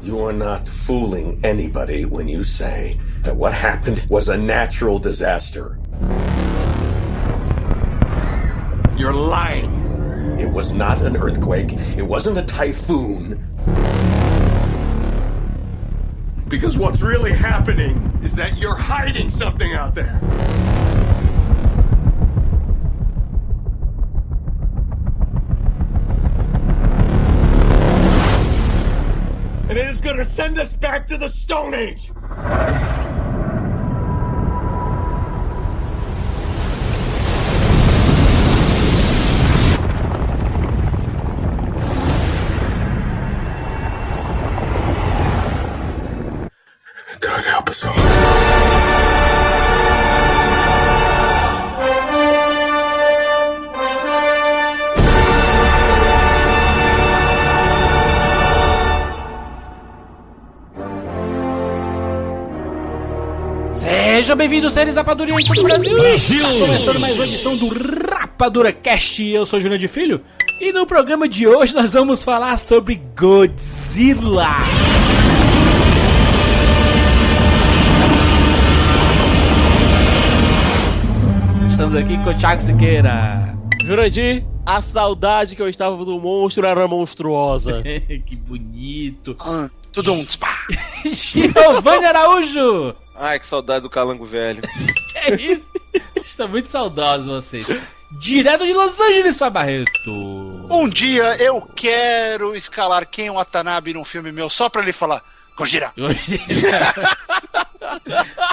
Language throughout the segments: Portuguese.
You are not fooling anybody when you say that what happened was a natural disaster. You're lying. It was not an earthquake. It wasn't a typhoon. Because what's really happening is that you're hiding something out there. And it is going to send us back to the Stone Age. Sejam bem-vindos, seres rapadurinhos do Brasil! Brasil! Está começando mais uma edição do Rapadura Cast. Eu sou Júnior de Filho e no programa de hoje nós vamos falar sobre Godzilla. Estamos aqui com o Thiago Siqueira. Jurandir, a saudade que eu estava do monstro era monstruosa. que bonito. Tudo um. Giovanni Araújo. Ai, que saudade do calango velho. Que é isso? Estou muito saudosos vocês. Direto de Los Angeles, Fábio Barreto. Um dia eu quero escalar Ken Watanabe num filme meu só pra ele falar Gojira.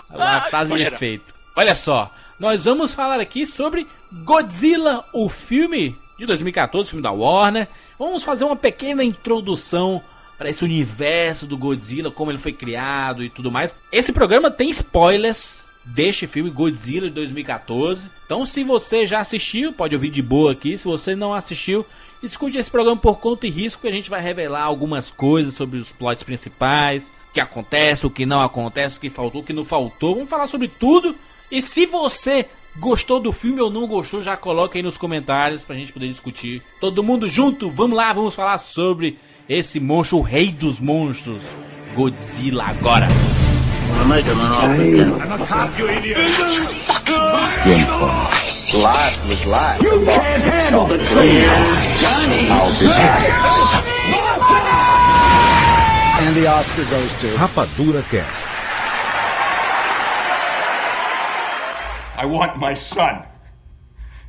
Uma frase de Gojira. efeito. Olha só, nós vamos falar aqui sobre Godzilla, o filme de 2014, filme da Warner. Vamos fazer uma pequena introdução para esse universo do Godzilla, como ele foi criado e tudo mais. Esse programa tem spoilers deste filme Godzilla de 2014. Então, se você já assistiu, pode ouvir de boa aqui. Se você não assistiu, escute esse programa por conta e risco, que a gente vai revelar algumas coisas sobre os plots principais, o que acontece, o que não acontece, o que faltou, o que não faltou. Vamos falar sobre tudo. E se você gostou do filme ou não gostou, já coloca aí nos comentários pra gente poder discutir. Todo mundo junto, vamos lá, vamos falar sobre esse monstro, o rei dos monstros, Godzilla agora. Life was life. And the Oscar goes to. Rapadura Cast. I want my son.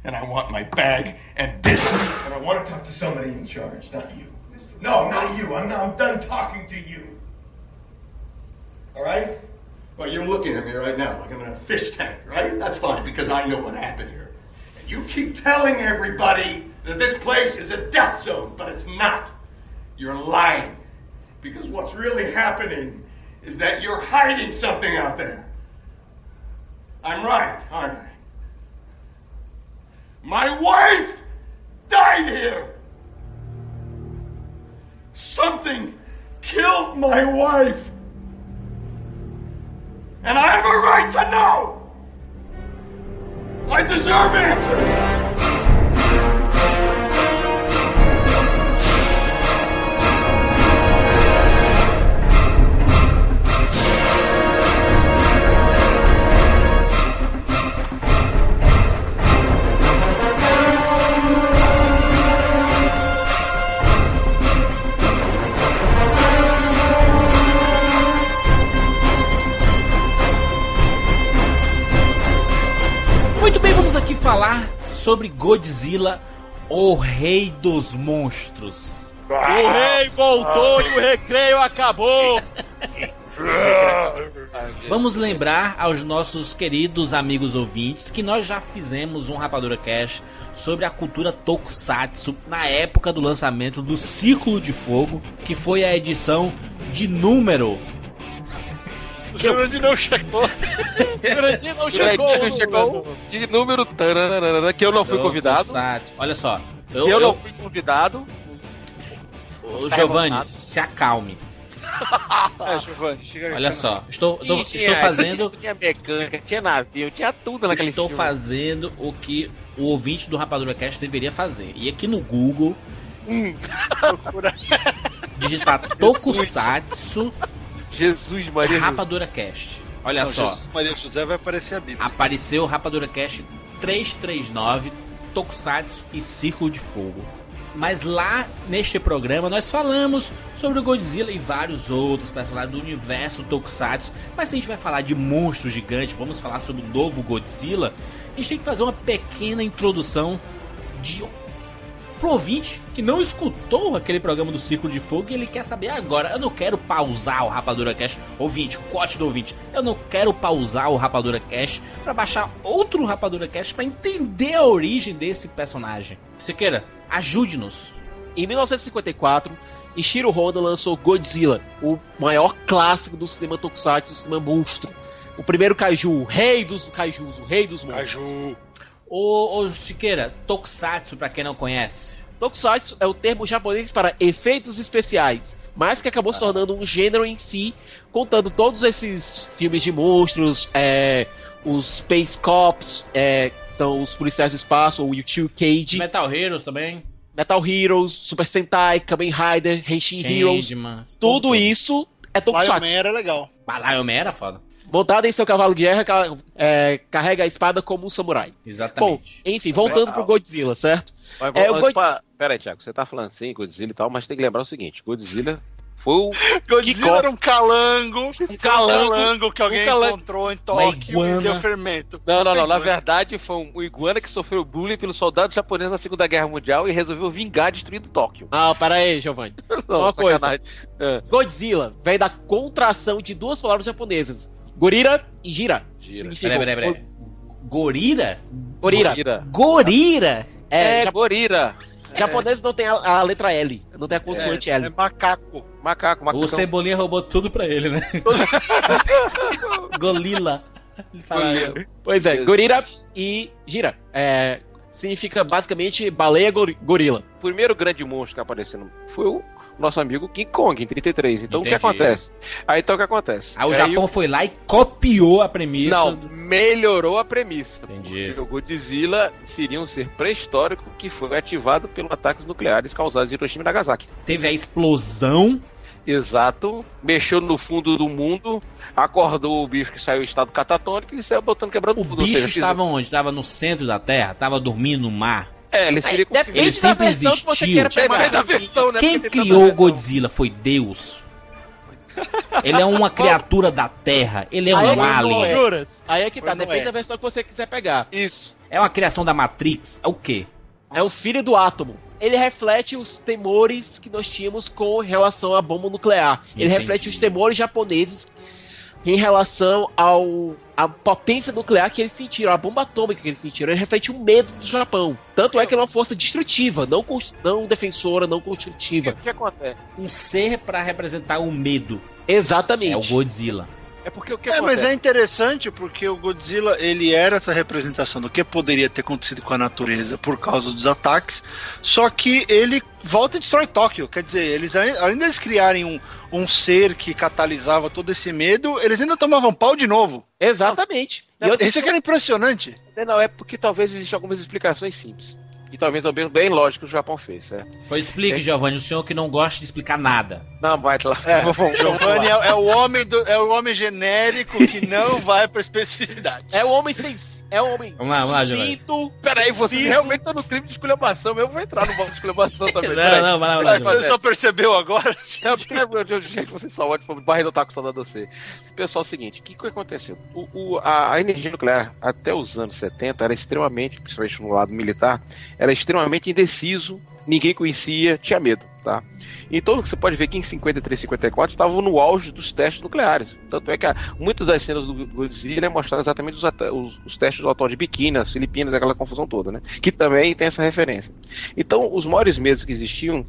And I want my bag and business. And I want to talk to somebody in charge, not you. No, not you. I'm, I'm done talking to you. All right? Well, you're looking at me right now like I'm in a fish tank, right? That's fine because I know what happened here. And you keep telling everybody that this place is a death zone, but it's not. You're lying. Because what's really happening is that you're hiding something out there. I'm right, aren't I? My wife died here. Something killed my wife. And I have a right to know. I deserve answers. Falar sobre Godzilla, o rei dos monstros. O rei voltou e o recreio acabou. Vamos lembrar aos nossos queridos amigos ouvintes que nós já fizemos um Rapadura Cash sobre a cultura Tokusatsu na época do lançamento do Círculo de Fogo, que foi a edição de número. O Jurandir não chegou. O Jurandir não Chegou, chegou. chegou de número tararara, que eu não fui convidado. Olha só. Que Eu, eu não fui convidado. Ô, Giovanni, se acalme. É, Giovanni, chega aí. Olha só. Estou, estou, estou fazendo. Tinha mecânica, tinha navio, tinha tudo naquele Estou filme. fazendo o que o ouvinte do Rapadura Cast deveria fazer. E aqui no Google, Procura. digitar Tokusatsu Jesus Maria. Rapadura Cast. Olha Não, só. Jesus Maria José vai aparecer a Bíblia. Apareceu Rapadura Cast 339, Tokusatsu e Círculo de Fogo. Mas lá neste programa nós falamos sobre o Godzilla e vários outros personagens do universo Tokusatsu. Mas se a gente vai falar de monstro gigante, vamos falar sobre o novo Godzilla, a gente tem que fazer uma pequena introdução de pro ouvinte que não escutou aquele programa do Círculo de Fogo e ele quer saber agora. Eu não quero pausar o Rapadura Cash, ouvinte, corte do ouvinte. Eu não quero pausar o Rapadura Cash para baixar outro Rapadura Cash para entender a origem desse personagem. Siqueira, ajude-nos. Em 1954, Ishiro Honda lançou Godzilla, o maior clássico do cinema tokusatsu, do cinema monstro. O primeiro kaiju, o rei dos kaijus, o rei dos monstros. Caju. Ô, ô Siqueira, Tokusatsu, pra quem não conhece. Tokusatsu é o termo japonês para efeitos especiais, mas que acabou se tornando um gênero em si, contando todos esses filmes de monstros, é, os Space Cops, é, que são os policiais do espaço, o Yu Cage, Metal Heroes também. Metal Heroes, Super Sentai, Kamen Rider, Henshin Heroes, tudo isso é Lion Tokusatsu. Man era legal. Mas Lion Man era foda. Montado em seu cavalo de guerra, é, carrega a espada como um samurai. Bom, Exatamente. enfim, voltando Legal. pro Godzilla, certo? Mas, É, mas, God- pa- Pera aí, Thiago, você tá falando assim, Godzilla e tal, mas tem que lembrar o seguinte: Godzilla foi o. Godzilla era um calango. Um calango. calango que alguém Um calango. encontrou em Tóquio iguana. e deu fermento. Não, não, não. Na verdade, foi um iguana que sofreu bullying pelos soldados japoneses na Segunda Guerra Mundial e resolveu vingar destruindo Tóquio. Ah, para aí, Giovanni. Não, uma coisa. sacanagem. É. Godzilla vem da contração de duas palavras japonesas: Gorira e Gira. Gira. Peraí, peraí, peraí. Gorira? Gorira. Gorira. Gorira? É, É, gorira. japonês não tem a, a letra L, não tem a consoante É, L. é macaco. Macaco, macaco. O Cebolinha roubou tudo pra ele, né? Golila. Ele fala, Pois é, Gorira e Gira. É, significa basicamente baleia gor- gorila. O primeiro grande monstro que apareceu no- foi o nosso amigo King Kong, em 33. Então o que acontece? Aí então o que acontece? Aí o Aí Japão foi lá e copiou a premissa. Não, do- melhorou a premissa. Entendi. O Godzilla seria um ser pré-histórico que foi ativado pelos ataques nucleares causados em Hiroshima e Nagasaki. Teve a explosão. Exato. Mexeu no fundo do mundo, acordou o bicho que saiu em estado catatônico e saiu botando quebrando O tudo. Ou bicho seja, estava onde? Estava no centro da Terra? Estava dormindo no mar? É, ele seria É, Depende Ele da sempre versão que você existiu. queira Depende pegar. da versão, né? Quem criou o. Godzilla foi Deus. Ele é uma criatura da Terra. Ele é Aí é um tá, alien. Juras. Aí é que tá, Mas não depende é. da versão que você quiser pegar. Isso. É uma criação da Matrix. É o quê? É o filho do átomo. Ele reflete os temores que nós tínhamos com relação à bomba nuclear. Ele Entendi. reflete os temores japoneses em relação ao à potência nuclear que eles sentiram, a bomba atômica que eles sentiram. Ele reflete o medo do Japão. Tanto é que ele é uma força destrutiva, não, não defensora, não construtiva. O que acontece? Um ser para representar o medo. Exatamente. É o Godzilla. É porque o que É, acontece? mas é interessante porque o Godzilla ele era essa representação do que poderia ter acontecido com a natureza por causa dos ataques, só que ele volta e destrói Tóquio. Quer dizer, eles ai- além deles criarem um, um ser que catalisava todo esse medo, eles ainda tomavam pau de novo. Exatamente. E eu- Isso é que era impressionante. Não, é porque talvez existam algumas explicações simples. E talvez também bem lógico que o Japão fez, certo? Pois explique, Giovanni, o senhor que não gosta de explicar nada. Não, vai lá. É, Giovanni é, é o homem do, é o homem genérico que não vai pra especificidade. É o homem sem. É o homem. Vamos lá, vamos lá, Giovanni. sucinto, Peraí, você preciso. realmente tá no crime de esculhambação. Eu vou entrar no bloco de esculhambação também. Não, peraí. não, vai lá, vai lá. Você só percebeu agora? Gente, vocês são ótimos. Barreiro tá com saudade de você. Pessoal, é o seguinte: o que, que aconteceu? O, o- a, a energia nuclear, até os anos 70, era extremamente, principalmente no lado militar, era extremamente indeciso, ninguém conhecia, tinha medo. Tá? Então você pode ver que em 53 e 54 estavam no auge dos testes nucleares. Tanto é que muitas das cenas do Godzilla mostraram exatamente os, os, os, testes do atol de Biquíni, as Filipinas, aquela confusão toda, né? Que também tem essa referência. Então, os maiores medos que existiam,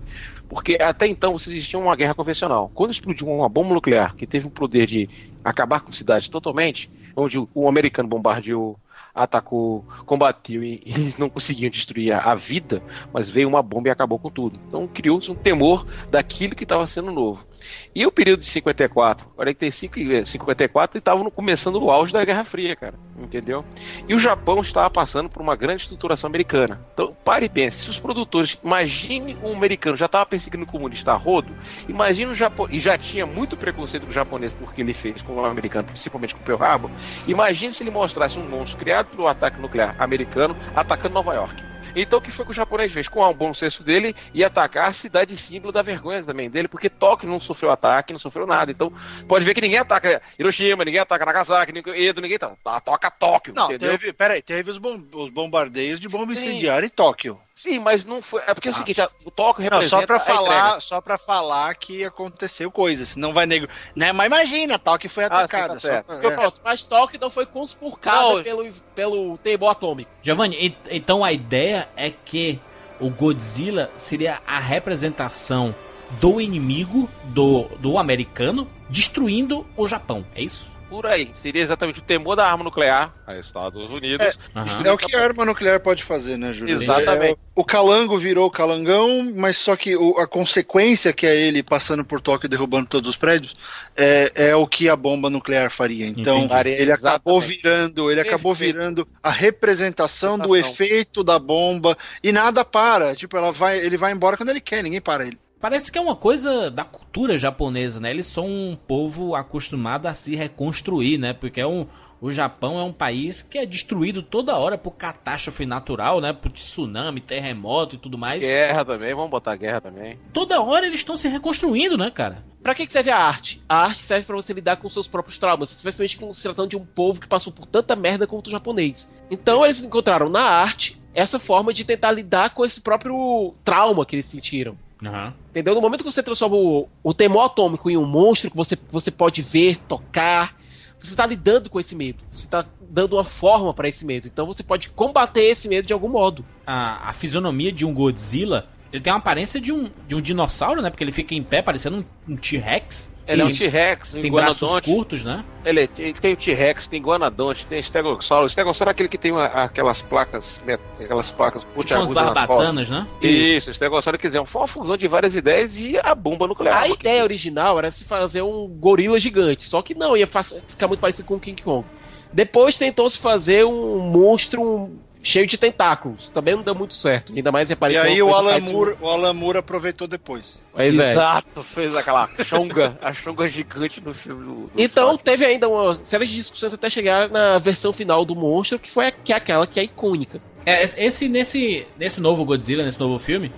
porque até então você existia uma guerra convencional. Quando explodiu uma bomba nuclear que teve o poder de acabar com cidades totalmente, onde o, o americano bombardeou atacou, combateu e eles não conseguiam destruir a, vida, mas veio uma bomba e acabou com tudo. Então criou-se um temor daquilo que estava sendo novo. E o período de 54, 45 e 54 estavam começando no auge da Guerra Fria, cara. Entendeu? E o Japão estava passando por uma grande estruturação americana. Então, pare e pense, se os produtores, imagine um americano já estava perseguindo o comunista a rodo, imagine um japonês, e já tinha muito preconceito com o japonês porque ele fez com o americano, principalmente com o Pearl Harbor, imagine se ele mostrasse um monstro criado pelo ataque nuclear americano atacando Nova York. Então o que foi que o japonês fez? Com o bom senso dele e atacar a cidade símbolo da vergonha também dele, porque Tóquio não sofreu ataque, não sofreu nada. Então pode ver que ninguém ataca Hiroshima, ninguém ataca Nagasaki, ninguém, Edo, ninguém tá, tá, toca Tóquio. Não, entendeu? teve, peraí, teve os, bom, os bombardeios de bomba incendiária em Tóquio. Sim, mas não foi. É porque é o ah. seguinte, o Tóquio representa. Não, só pra falar, só para falar que aconteceu coisa, senão vai nego. Né? Mas imagina, Tóquio foi atacada. Ah, sim, tá pra... é. Pronto, mas Tóquio não foi conspurcada pelo, pelo temor atômico. Giovanni, então a ideia é que o Godzilla seria a representação do inimigo do, do americano destruindo o Japão, é isso? Por aí. Seria exatamente o temor da arma nuclear a Estados Unidos. É, uhum. é o que a arma nuclear pode fazer, né, Júlio? Exatamente. É, o calango virou o calangão, mas só que o, a consequência que é ele passando por Tóquio e derrubando todos os prédios é, é o que a bomba nuclear faria. Então, Entendi. ele exatamente. acabou virando, ele acabou virando a representação do efeito da bomba e nada para. Tipo, ela vai, ele vai embora quando ele quer, ninguém para ele. Parece que é uma coisa da cultura japonesa, né? Eles são um povo acostumado a se reconstruir, né? Porque é um, o Japão é um país que é destruído toda hora por catástrofe natural, né? Por tsunami, terremoto e tudo mais. Guerra também, vamos botar guerra também. Toda hora eles estão se reconstruindo, né, cara? Pra que serve a arte? A arte serve para você lidar com seus próprios traumas, especialmente com se tratando de um povo que passou por tanta merda quanto o japonês. Então eles encontraram na arte essa forma de tentar lidar com esse próprio trauma que eles sentiram. Uhum. Entendeu? No momento que você transforma o, o temor atômico em um monstro que você, você pode ver, tocar, você está lidando com esse medo. Você está dando uma forma para esse medo. Então você pode combater esse medo de algum modo. A, a fisionomia de um Godzilla, ele tem uma aparência de um, de um dinossauro, né? Porque ele fica em pé parecendo um, um T-Rex. Ele é um T-Rex, um Tem braços curtos, né? Ele, ele tem o T-Rex, tem Guanodonte, tem Stegossauro. O Stegossauro é aquele que tem uma, aquelas placas, aquelas placas pontiagudas tipo nas barbatanas, né? Isso, o Stegossauro quer dizer, foi uma fusão de várias ideias e a bomba nuclear. A ideia original era se fazer um gorila gigante, só que não, ia ficar muito parecido com o King Kong. Depois tentou se fazer um monstro, um cheio de tentáculos. Também não deu muito certo. Ainda mais apareceu. E aí o Alan, Moore, o Alan Moore aproveitou depois. Pois é. Exato, fez aquela chonga, a chonga gigante no filme do. do então teve ainda uma série de discussões até chegar na versão final do monstro, que foi a, que é aquela que é icônica. É, esse nesse, nesse novo Godzilla, nesse novo filme,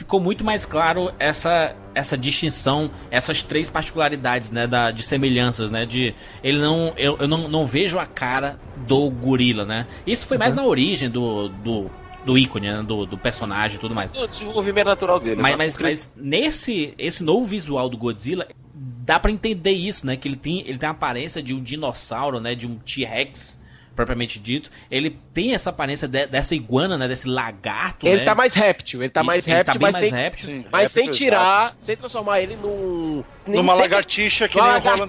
ficou muito mais claro essa essa distinção, essas três particularidades, né, da, de semelhanças, né, de ele não eu, eu não, não vejo a cara do gorila, né? Isso foi mais uhum. na origem do, do do ícone, né, do, do personagem e tudo mais. O desenvolvimento natural dele. Mas, mas, mas, nesse esse novo visual do Godzilla, dá para entender isso, né? Que ele tem, ele tem a aparência de um dinossauro, né? De um T-Rex propriamente dito, ele tem essa aparência de, dessa iguana, né? Desse lagarto. Ele né? tá mais réptil, ele tá mais ele, réptil, ele tá mas, mais sem, réptil. Sim, mas réptil, sem tirar, exato. sem transformar ele num. Numa lagartixa que, nem o Roland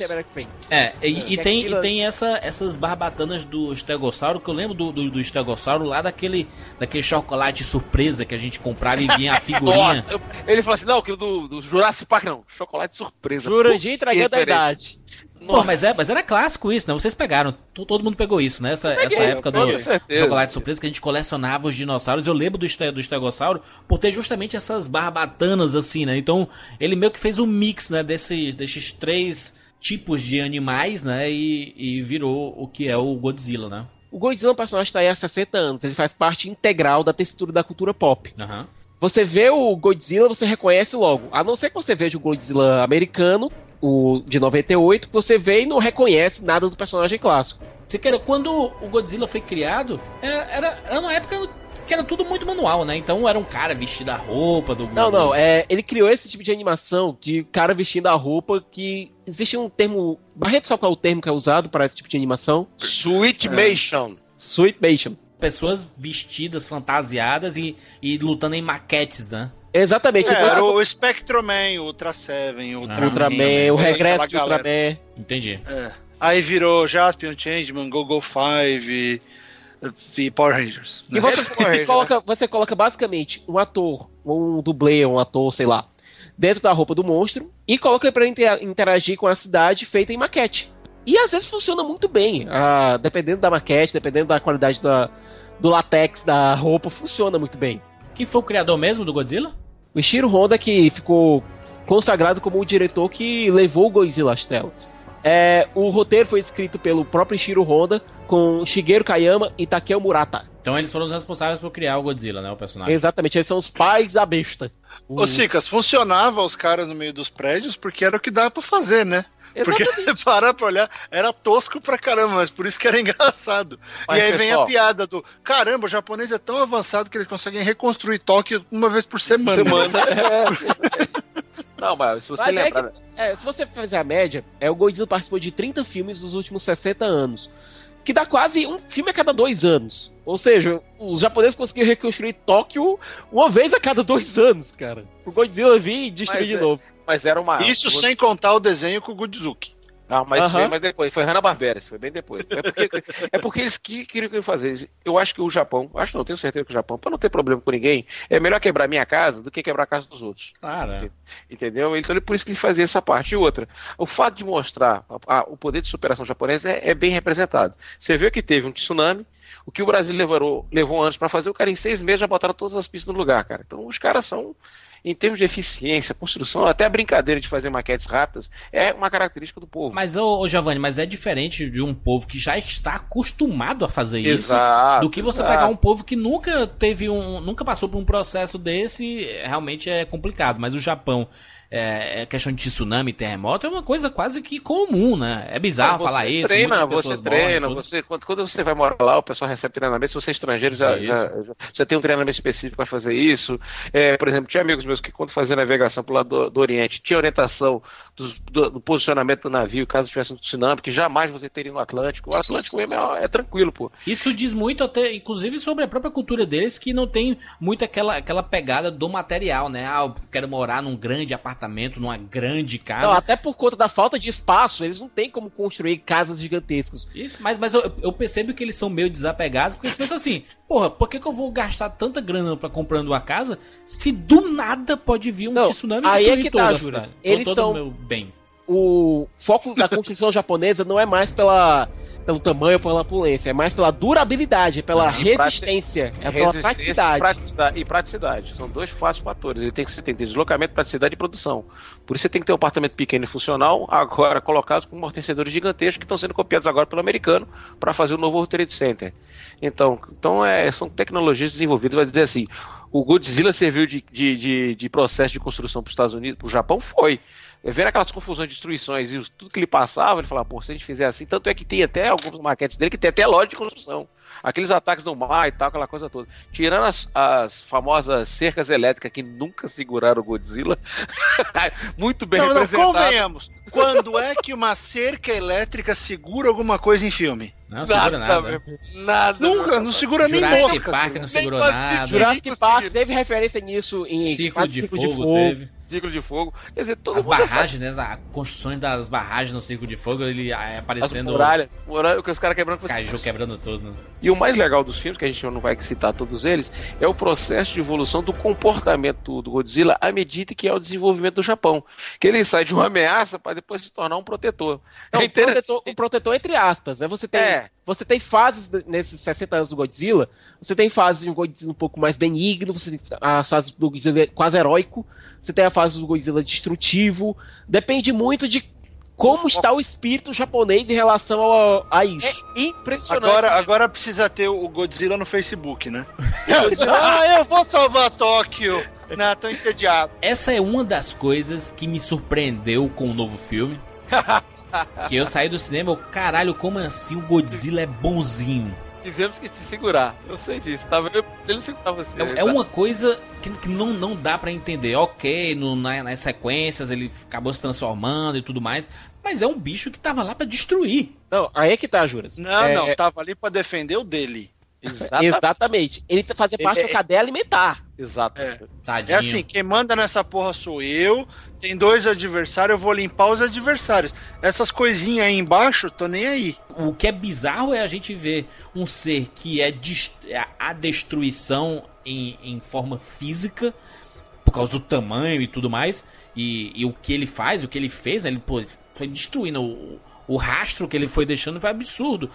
Emmerich fez. É, e, é, e tem, e tem essa, essas barbatanas do estegossauro, que eu lembro do, do, do estegossauro lá daquele, daquele chocolate surpresa que a gente comprava e vinha a figurinha. Nossa, ele falou assim: não, que do, do Jurassic Park não, chocolate surpresa. Jurandir entregando a idade. Pô, mas, é, mas era clássico isso, né? Vocês pegaram. Todo mundo pegou isso, né? Essa, peguei, essa época do chocolate surpresa que a gente colecionava os dinossauros. Eu lembro do, do estegossauro por ter justamente essas barbatanas assim, né? Então, ele meio que fez um mix, né? Desses, desses três tipos de animais, né? E, e virou o que é o Godzilla, né? O Godzilla é um personagem que está aí há 60 anos. Ele faz parte integral da textura da cultura pop. Uhum. Você vê o Godzilla, você reconhece logo. A não ser que você veja o Godzilla americano, o de 98, que você vê e não reconhece nada do personagem clássico. Você quer, quando o Godzilla foi criado, era, era, era uma época que era tudo muito manual, né? Então era um cara vestido a roupa do. Não, não, é, ele criou esse tipo de animação de cara vestindo a roupa que existe um termo. Barreto sabe qual é o termo que é usado para esse tipo de animação? Sweetmation. Sweetmation. Pessoas vestidas, fantasiadas e, e lutando em maquetes, né? Exatamente. É, era ficou- o Spectroman, o Ultra Seven, o Ultra, Ultraman, o regresso de aquela galera. Ultraman. Entendi. É. Aí virou Jaspion, Changeman, Go-Go 5 e, e Power Rangers. E você, Correja, coloca, você coloca basicamente um ator, ou um dublê, um ator, sei lá, dentro da roupa do monstro e coloca pra inter- interagir com a cidade feita em maquete. E às vezes funciona muito bem. Ah, dependendo da maquete, dependendo da qualidade da, do latex da roupa, funciona muito bem. Quem foi o criador mesmo do Godzilla? O Ishiro Honda que ficou consagrado como o diretor que levou o Godzilla às telas. É, o roteiro foi escrito pelo próprio Ishiro Honda com Shigeru Kayama e Takeo Murata. Então eles foram os responsáveis por criar o Godzilla, né? O personagem. Exatamente, eles são os pais da besta. Ô, Cicas, funcionava os caras no meio dos prédios porque era o que dava pra fazer, né? Porque você parar pra olhar, era tosco pra caramba, mas por isso que era engraçado. Mas, e aí vem pessoal- a piada do caramba, o japonês é tão avançado que eles conseguem reconstruir Tóquio uma vez por semana. Semana. Não, mas se você Mas é lembrar. que- É, se você fazer a média, é, o Godzilla participou de 30 filmes nos últimos 60 anos. Que dá quase um filme a cada dois anos. Ou seja, os japoneses conseguiram reconstruir Tóquio uma vez a cada dois anos, cara. O Godzilla vir e destruir Mas de é- novo. Mas era uma. Isso sem contar o desenho com o Godzizuki. Não, mas veio mais depois. Foi Hanna-Barbera, isso foi bem depois. É porque, é porque eles que, queriam fazer. Eu acho que o Japão, acho não, tenho certeza que o Japão, para não ter problema com ninguém, é melhor quebrar minha casa do que quebrar a casa dos outros. Cara, Entendeu? Então, por isso que ele fazia essa parte. E outra, o fato de mostrar a- a- o poder de superação japonesa é, é bem representado. Você vê que teve um tsunami, o que o Brasil levou, levou anos para fazer, o cara em seis meses já botaram todas as pistas no lugar, cara. Então os caras são, em termos de eficiência, construção, até a brincadeira de fazer maquetes rápidas, é uma característica do povo. mas ô, ô Giovanni, mas é diferente de um povo que já está acostumado a fazer isso. Exato, do que você exato. pegar um povo que nunca teve um. nunca passou por um processo desse, realmente é complicado. Mas o Japão, é, é questão de tsunami, terremoto, é uma coisa quase que comum, né? É bizarro Você falar isso. Treina, você treina, morrem, você, quando, quando você vai morar lá, o pessoal recebe treinamento. Se você é estrangeiro, já, já, já, já tem um treinamento específico para fazer isso. É, por exemplo, tinha amigos meus que, quando faziam navegação pro lado do, do Oriente, tinha orientação dos- do, do posicionamento do navio, caso tivesse um tsunami, que jamais você teria no Atlântico. O Atlântico mesmo é, é tranquilo, pô. Isso diz muito até, inclusive, sobre a própria cultura deles, que não tem muito aquela, aquela pegada do material, né? Ah, eu quero morar num grande apartamento, numa grande casa. Não, até por conta da falta de espaço, eles não têm como construir casas gigantescas. Isso, mas, mas eu, eu percebo que eles são meio desapegados, porque eles pensam assim, porra, por que, que eu vou gastar tanta grana pra comprando uma casa se do nada pode vir um Não, tsunami aí é destruir que toda tá, a Juras. cidade? Eles todo são- o meu bem. O foco da construção japonesa não é mais pela, pelo tamanho ou pela opulência, é mais pela durabilidade, pela Ah, resistência, é pela e praticidade. praticidade. E praticidade. São dois fatos fatores. Ele tem que, você tem que ter deslocamento, praticidade e produção. Por isso você tem que ter um apartamento pequeno e funcional, agora colocados com amortecedores gigantescos que estão sendo copiados agora pelo americano para fazer o novo World Trade Center. Então, então é, são tecnologias desenvolvidas, vai dizer assim. O Godzilla serviu de, de, de, de processo de construção para os Estados Unidos, para o Japão, foi. Vendo aquelas confusões, destruições e tudo que ele passava, ele falava, pô, se a gente fizer assim, tanto é que tem até algumas maquetes dele que tem até loja de construção. Aqueles ataques no mar e tal, aquela coisa toda. Tirando as, as famosas cercas elétricas que nunca seguraram o Godzilla, muito bem Não, não, representado. convenhamos. Quando é que uma cerca elétrica segura alguma coisa em filme? Não segura nada. meu. Nada. Nunca, não segura nem Jurassic mosca. Park não segurou Nem nada. Jurassic. Park teve referência nisso em Círculo quatro de Círculo fogo teve. Ciclo de fogo. Quer dizer, todo As mundo já sabe. barragens, né? As construções das barragens no Círculo de Fogo, ele é, As aparecendo muralhas, muralha, que os caras quebrando. caju quebrando tudo. né? E o mais legal dos filmes, que a gente não vai citar todos eles, é o processo de evolução do comportamento do Godzilla à medida que é o desenvolvimento do Japão. Que ele sai de uma ameaça para depois se tornar um protetor. Não, é um protetor, um protetor entre aspas, né? Você tem, É. você tem fases nesses 60 anos do Godzilla, você tem fases de um Godzilla um pouco mais benigno, você tem as fases do Godzilla quase heróico, você tem a fase do Godzilla destrutivo, depende muito de como está o espírito japonês em relação ao- a isso. É impressionante. Agora, agora precisa ter o Godzilla no Facebook, né? ah, eu vou salvar Tóquio. Não, tô entediado. Essa é uma das coisas que me surpreendeu com o novo filme. Que eu saí do cinema, eu, caralho, como assim o Godzilla é bonzinho? Tivemos que te segurar. Eu sei disso. Tava eu, ele segurava você. É, é uma coisa que, que não, não dá pra entender. Ok, no, na- nas sequências ele acabou se transformando e tudo mais. Mas é um bicho que tava lá pra destruir. Não, aí é que tá, Juras. Não, É, não, tava ali pra defender o dele. Exatamente. Exatamente. Ele fazia parte Ele- da cadeia alimentar. Exato. É. Tadinho. É assim, quem manda nessa porra sou eu. Tem dois adversários, eu vou limpar os adversários. Essas coisinhas aí embaixo, tô nem aí. O que é bizarro é a gente ver um ser que é é a destruição em, em forma física, por causa do tamanho e tudo mais, e, e o que ele faz, o que ele fez, né, ele pô, foi destruindo o, o rastro que ele foi deixando, foi absurdo.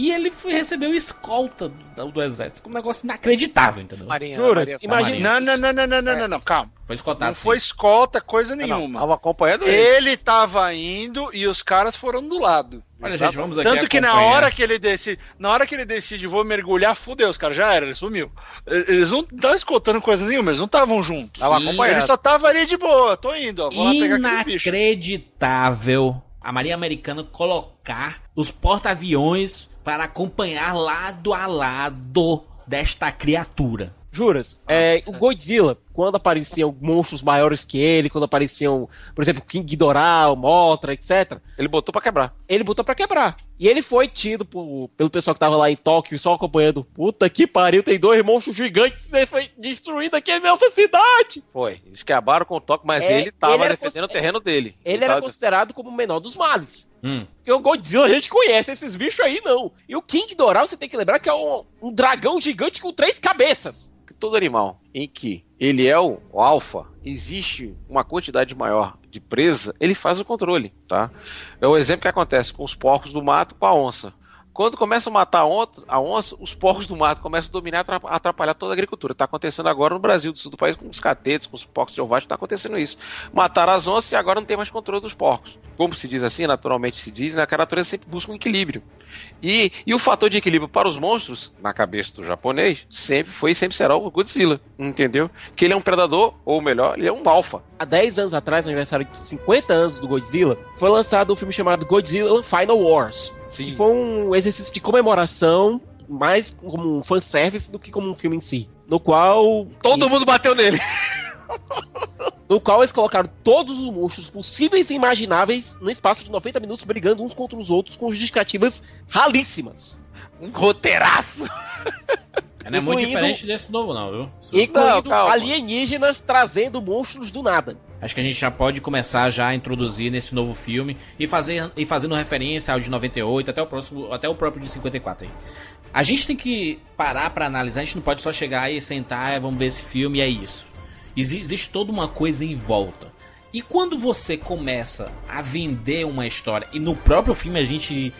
E ele foi, recebeu escolta do, do exército, um negócio inacreditável, entendeu? Marinha, Marinha- imagina. Não, não, não, não, não, não, não, não, calma. Foi escoltado. Não foi sim. escolta, coisa Não, não, nenhuma. tava acompanhando ele. Ele tava indo e os caras foram do lado. Olha, gente, vamos aqui Tanto que na hora que ele decide, na hora que ele decide, vou mergulhar, fudeu, os caras já era, ele sumiu. Eles não estavam escutando coisa nenhuma, eles não estavam juntos. Tava acompanhando. Ele só tava ali de boa, tô indo, ó, vou lá pegar aquele bicho. Inacreditável a Marinha Americana colocar os porta-aviões para acompanhar lado a lado desta criatura. Juras, é, o Godzilla, quando apareciam monstros maiores que ele, quando apareciam, por exemplo, King Ghidorah, Mothra, etc., Ele botou pra quebrar. ele botou pra quebrar. E ele foi tido por- pelo pessoal que tava lá em Tóquio só acompanhando. Puta que pariu, tem dois monstros gigantes que foi destruindo aqui a nossa cidade. Foi. Eles quebraram com o toque, mas É, ele tava ele defendendo o terreno dele. Ele era tava- considerado como o menor dos males. Hum. Porque o Godzilla a gente conhece, esses bichos aí não. E o King Ghidorah você tem que lembrar que é um, um dragão gigante com três cabeças. que todo animal em que ele é o, o alfa, existe uma quantidade maior de presa, ele faz o controle, tá? É o exemplo que acontece com os porcos do mato com a onça. Quando começa a matar a onça, os porcos do mato começam a dominar, atrap- atrapalhar toda a agricultura. Está acontecendo agora no Brasil, do sul do país, com os catetos, com os porcos selvagens, está acontecendo isso. Mataram as onças e agora não tem mais controle dos porcos. Como se diz assim, naturalmente se diz, né, a natureza sempre busca um equilíbrio. E, e o fator de equilíbrio para os monstros, na cabeça do japonês, sempre foi e sempre será o Godzilla, entendeu? Que ele é um predador, ou melhor, ele é um alfa. Há 10 anos atrás, no aniversário de 50 anos do Godzilla, foi lançado um filme chamado Godzilla Final Wars. Que foi um exercício de comemoração, mais como um fanservice do que como um filme em si. No qual. Todo mundo bateu nele. No qual eles colocaram todos os monstros possíveis e imagináveis no espaço de 90 minutos brigando uns contra os outros com justificativas ralíssimas. Um roteiraço. Não é muito diferente desse novo, não, viu? Incluindo calma. alienígenas trazendo monstros do nada. Acho que a gente já pode começar já a introduzir nesse novo filme e, fazer, e fazendo referência ao de 98 até o próximo, até o próprio de 54 aí. A gente tem que parar pra analisar, a gente não pode só chegar aí, sentar, vamos ver esse filme e é isso. Exi- existe toda uma coisa em volta. E quando você começa a vender uma história, e no próprio filme a gente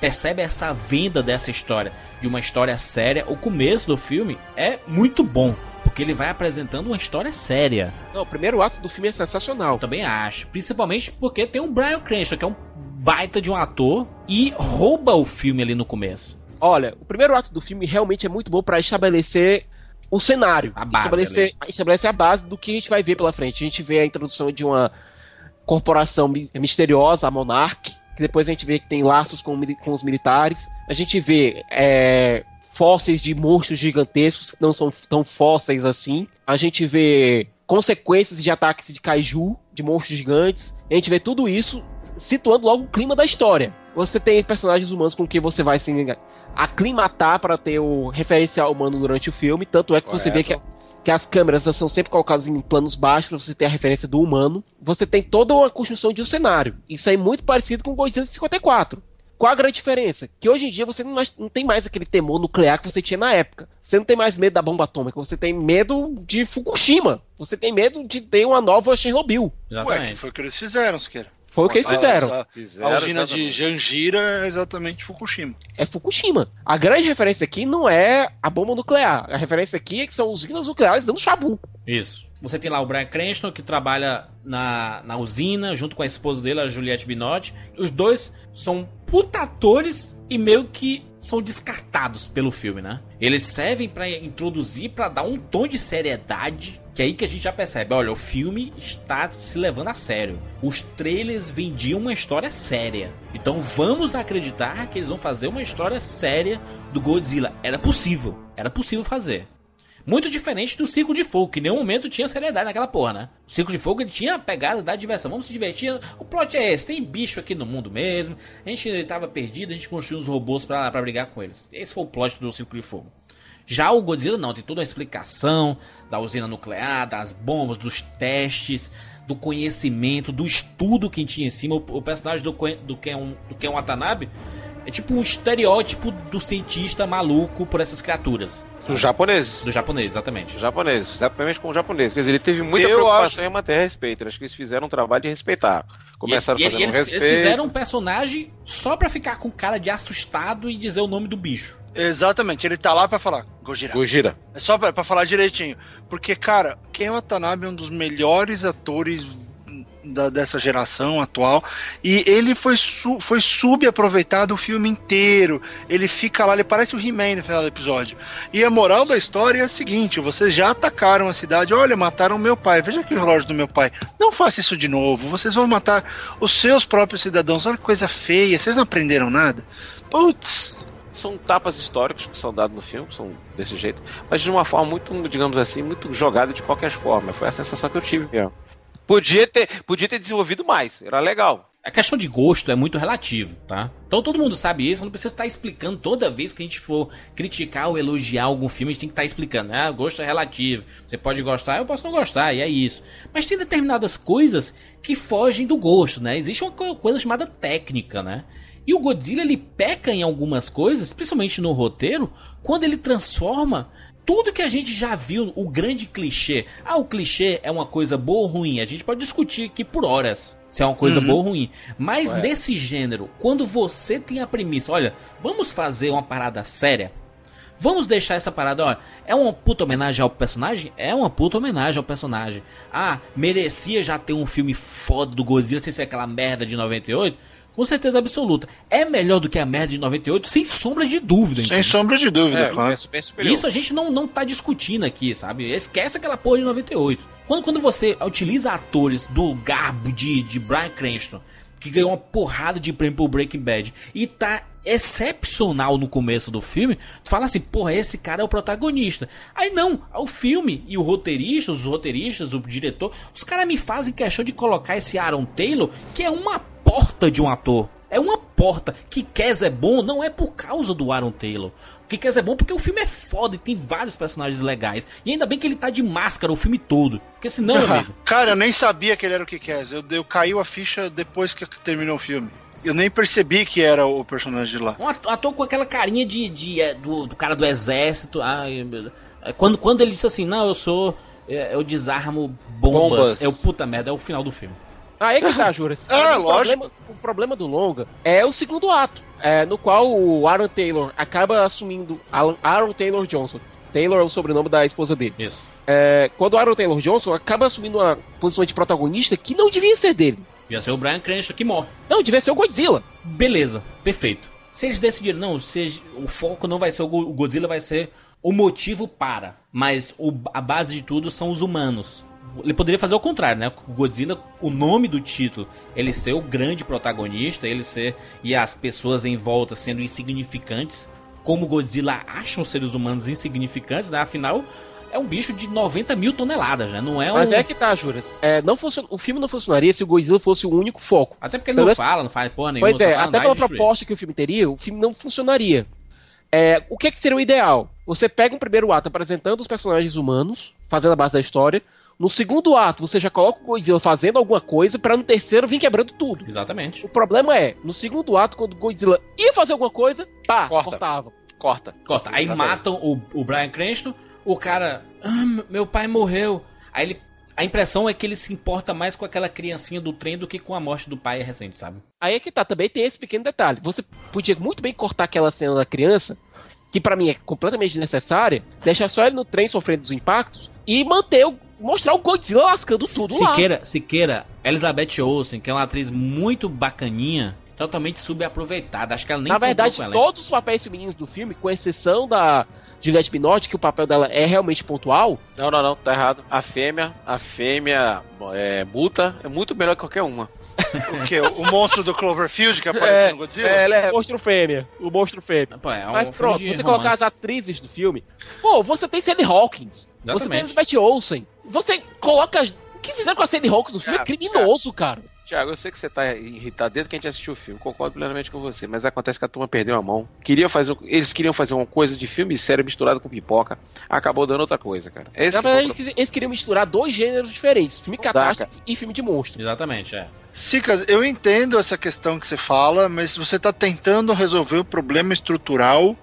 percebe essa venda dessa história, de uma história séria, o começo do filme é muito bom, porque ele vai apresentando uma história séria. Não, o primeiro ato do filme é sensacional. Eu também acho. Principalmente porque tem o Brian Cranston, que é um baita de um ator, e rouba o filme ali no começo. Olha, o primeiro ato do filme realmente é muito bom pra estabelecer o cenário. A base estabelecer, estabelecer a base do que a gente vai ver pela frente. A gente vê a introdução de uma corporação mi- misteriosa, a Monarch, que depois a gente vê que tem laços com, com os militares. A gente vê é, fósseis de monstros gigantescos que não são tão fósseis assim. A gente vê consequências de ataques de kaiju, de monstros gigantes. A gente vê tudo isso situando logo o clima da história. Você tem personagens humanos com quem você vai se aclimatar para ter o referencial humano durante o filme. Tanto é que você vê que, que as câmeras são sempre colocadas em planos baixos para você ter a referência do humano. Você tem toda uma construção de um cenário. Isso aí é muito parecido com o Godzilla de 54. Qual a grande diferença? Que hoje em dia você não, mais- não tem mais aquele temor nuclear que você tinha na época. Você não tem mais medo da bomba atômica, você tem medo de Fukushima. Você tem medo de ter uma nova Chernobyl. Ué, que Exatamente. foi o que eles fizeram, Siqueira. Foi o que eles fizeram. A, Fizeram, a usina de exatamente. Janjira é exatamente Fukushima. é Fukushima. A grande referência aqui não é a bomba nuclear. A referência aqui é que são usinas nucleares dando chabu. Isso. Você tem lá o Brian Cranston, que trabalha na, na usina, junto com a esposa dele, a Juliette Binotti. Os dois são puta atores e meio que são descartados pelo filme, né? Eles servem pra introduzir, pra dar um tom de seriedade Que é aí que a gente já percebe, olha, o filme está se levando a sério. Os trailers vendiam uma história séria. Então vamos acreditar que eles vão fazer uma história séria do Godzilla. Era possível, era possível fazer. Muito diferente do Circo de Fogo, que em nenhum momento tinha seriedade naquela porra, né? O Circo de Fogo ele tinha a pegada da diversão. Vamos se divertir. O plot é esse: tem bicho aqui no mundo mesmo. A gente tava perdido, a gente construiu uns robôs pra brigar com eles. Esse foi o plot do Circo de Fogo. Já o Godzilla não, tem toda uma explicação da usina nuclear, das bombas, dos testes, do conhecimento, do estudo que tinha em cima. O, o personagem do, do, Ken, do Ken Watanabe é tipo um estereótipo do cientista maluco por essas criaturas. Dos japoneses. Do japonês, exatamente. Dos japoneses, exatamente com o japonês. Quer dizer, ele teve muita Eu preocupação acho... em manter respeito. Acho que eles fizeram um trabalho de respeitar. Começaram e, fazendo eles, um respeito. Eles fizeram um personagem só pra ficar com cara de assustado e dizer o nome do bicho. Exatamente, ele tá lá pra falar Gojira. Gojira. É só pra, pra falar direitinho. Porque, cara, Ken Watanabe é um dos melhores atores da, dessa geração atual. E ele foi, su, foi subaproveitado o filme inteiro. Ele fica lá, ele parece o He-Man no final do episódio. E a moral da história é a seguinte: vocês já atacaram a cidade, olha, mataram meu pai. Veja aqui o relógio do meu pai. Não faça isso de novo. Vocês vão matar os seus próprios cidadãos. Olha que coisa feia. Vocês não aprenderam nada? Putz, são tapas históricos que são dados no filme, que são desse jeito, mas de uma forma muito, digamos assim, muito jogada de qualquer forma. Foi a sensação que eu tive mesmo. Podia ter, podia ter desenvolvido mais, era legal. A questão de gosto é muito relativo, tá? Então todo mundo sabe isso, não precisa estar explicando toda vez que a gente for criticar ou elogiar algum filme, a gente tem que estar explicando. Ah, gosto é relativo. Você pode gostar, eu posso não gostar, e é isso. Mas tem determinadas coisas que fogem do gosto, né? Existe uma coisa chamada técnica, né? E o Godzilla ele peca em algumas coisas, principalmente no roteiro, quando ele transforma tudo que a gente já viu, o grande clichê. Ah, o clichê é uma coisa boa ou ruim? A gente pode discutir aqui por horas se é uma coisa uhum. boa ou ruim. Mas Ué. desse gênero, quando você tem a premissa, olha, vamos fazer uma parada séria. Vamos deixar essa parada, olha, é uma puta homenagem ao personagem? É uma puta homenagem ao personagem. Ah, merecia já ter um filme foda do Godzilla sem ser aquela merda de 98? Com certeza absoluta. É melhor do que a merda de 98, sem sombra de dúvida. Sem sombra de dúvida, é, claro. Isso a gente não, não tá discutindo aqui, sabe? Esquece aquela porra de 98. Quando, quando você utiliza atores do garbo de, de Brian Cranston, que ganhou uma porrada de prêmio pro Breaking Bad, e tá excepcional no começo do filme, tu fala assim, porra, esse cara é o protagonista. Aí não, o filme e o roteirista, os roteiristas, o diretor, os caras me fazem questão de colocar esse Aaron Taylor, que é uma porta de um ator. É uma porta. Que Kes é bom não é por causa do Aaron Taylor. Que Kes é bom porque o filme é foda e tem vários personagens legais. E ainda bem que ele tá de máscara o filme todo. Porque senão, amigo. Cara, eu nem sabia que ele era o Kikaz. Eu, eu caiu a ficha depois que terminou o filme. Eu nem percebi que era o personagem de lá. Um ator com aquela carinha de, de, é, do, do cara do exército. Ai, é, quando, quando ele disse assim, não, eu sou. É, eu desarmo bombas. bombas. É o puta merda, é o final do filme. Aí é que tá, Juras. ah, o lógico. Problema, o problema do longa é o segundo ato, é, no qual o Aaron Taylor acaba assumindo Alan, Aaron Taylor Johnson. Taylor é o sobrenome da esposa dele. Isso. É, quando o Aaron Taylor Johnson acaba assumindo uma posição de protagonista que não devia ser dele. Devia ser o Brian Cranston que morre. Não, devia ser o Godzilla. Beleza, perfeito. Se eles decidiram, não, se, o foco não vai ser o Godzilla, vai ser o motivo para. Mas o, a base de tudo são os humanos. Ele poderia fazer o contrário, né? O Godzilla, o nome do título, ele ser o grande protagonista, ele ser. e as pessoas em volta sendo insignificantes. Como Godzilla acham os seres humanos insignificantes, né? Afinal, é um bicho de 90 mil toneladas, né? Não é um... Mas é que tá, Juras. É, não funciona... O filme não funcionaria se o Godzilla fosse o único foco. Até porque ele não fala, não fala porra nenhuma. Pois é, até pela proposta que o filme teria, o filme não funcionaria. É, o que, é que seria o ideal? Você pega um primeiro ato apresentando os personagens humanos, fazendo a base da história. No segundo ato, você já coloca o Godzilla fazendo alguma coisa para no terceiro vir quebrando tudo. Exatamente. O problema é, no segundo ato, quando o Godzilla ia fazer alguma coisa, pá, Corta. cortava. Corta. Corta. Aí Exatamente. matam o, o Brian Cranston, o cara, ah, meu pai morreu. Aí ele a impressão é que ele se importa mais com aquela criancinha do trem do que com a morte do pai recente, sabe? Aí é que tá, também tem esse pequeno detalhe. Você podia muito bem cortar aquela cena da criança, que para mim é completamente desnecessária, deixar só ele no trem sofrendo os impactos e manter o mostrar o Godzilla lascando tudo Siqueira, lá. Siqueira, Elizabeth Olsen, que é uma atriz muito bacaninha, totalmente subaproveitado. Acho que ela nem Na verdade, todos os papéis femininos do filme, com exceção da Juliette Binotti, que o papel dela é realmente pontual, Não, não, não, tá errado. A fêmea, a fêmea é, multa é muito melhor que qualquer uma. O quê? O monstro do Cloverfield que aparece no Godzilla? ela é o monstro fêmea. O monstro fêmea. Pô, é um Mas pronto, você colocar as romance. atrizes do filme. Pô, você tem Sandy Hawkins. Você tem Exatamente. Elizabeth Olsen. Você coloca. O que fizeram com a Sandy Hawkins no filme é criminoso, cara. Tiago, eu sei que você tá irritado desde que a gente assistiu o filme, concordo plenamente com você, mas acontece que a turma perdeu a mão. Queria fazer, eles queriam fazer uma coisa de filme sério misturado com pipoca, acabou dando outra coisa, cara. Esse Na que foi o verdade, eles, eles queriam misturar dois gêneros diferentes: filme catástrofe e filme de monstro. Exatamente, é. Sicas, eu entendo essa questão que você fala, mas você está tentando resolver o problema estrutural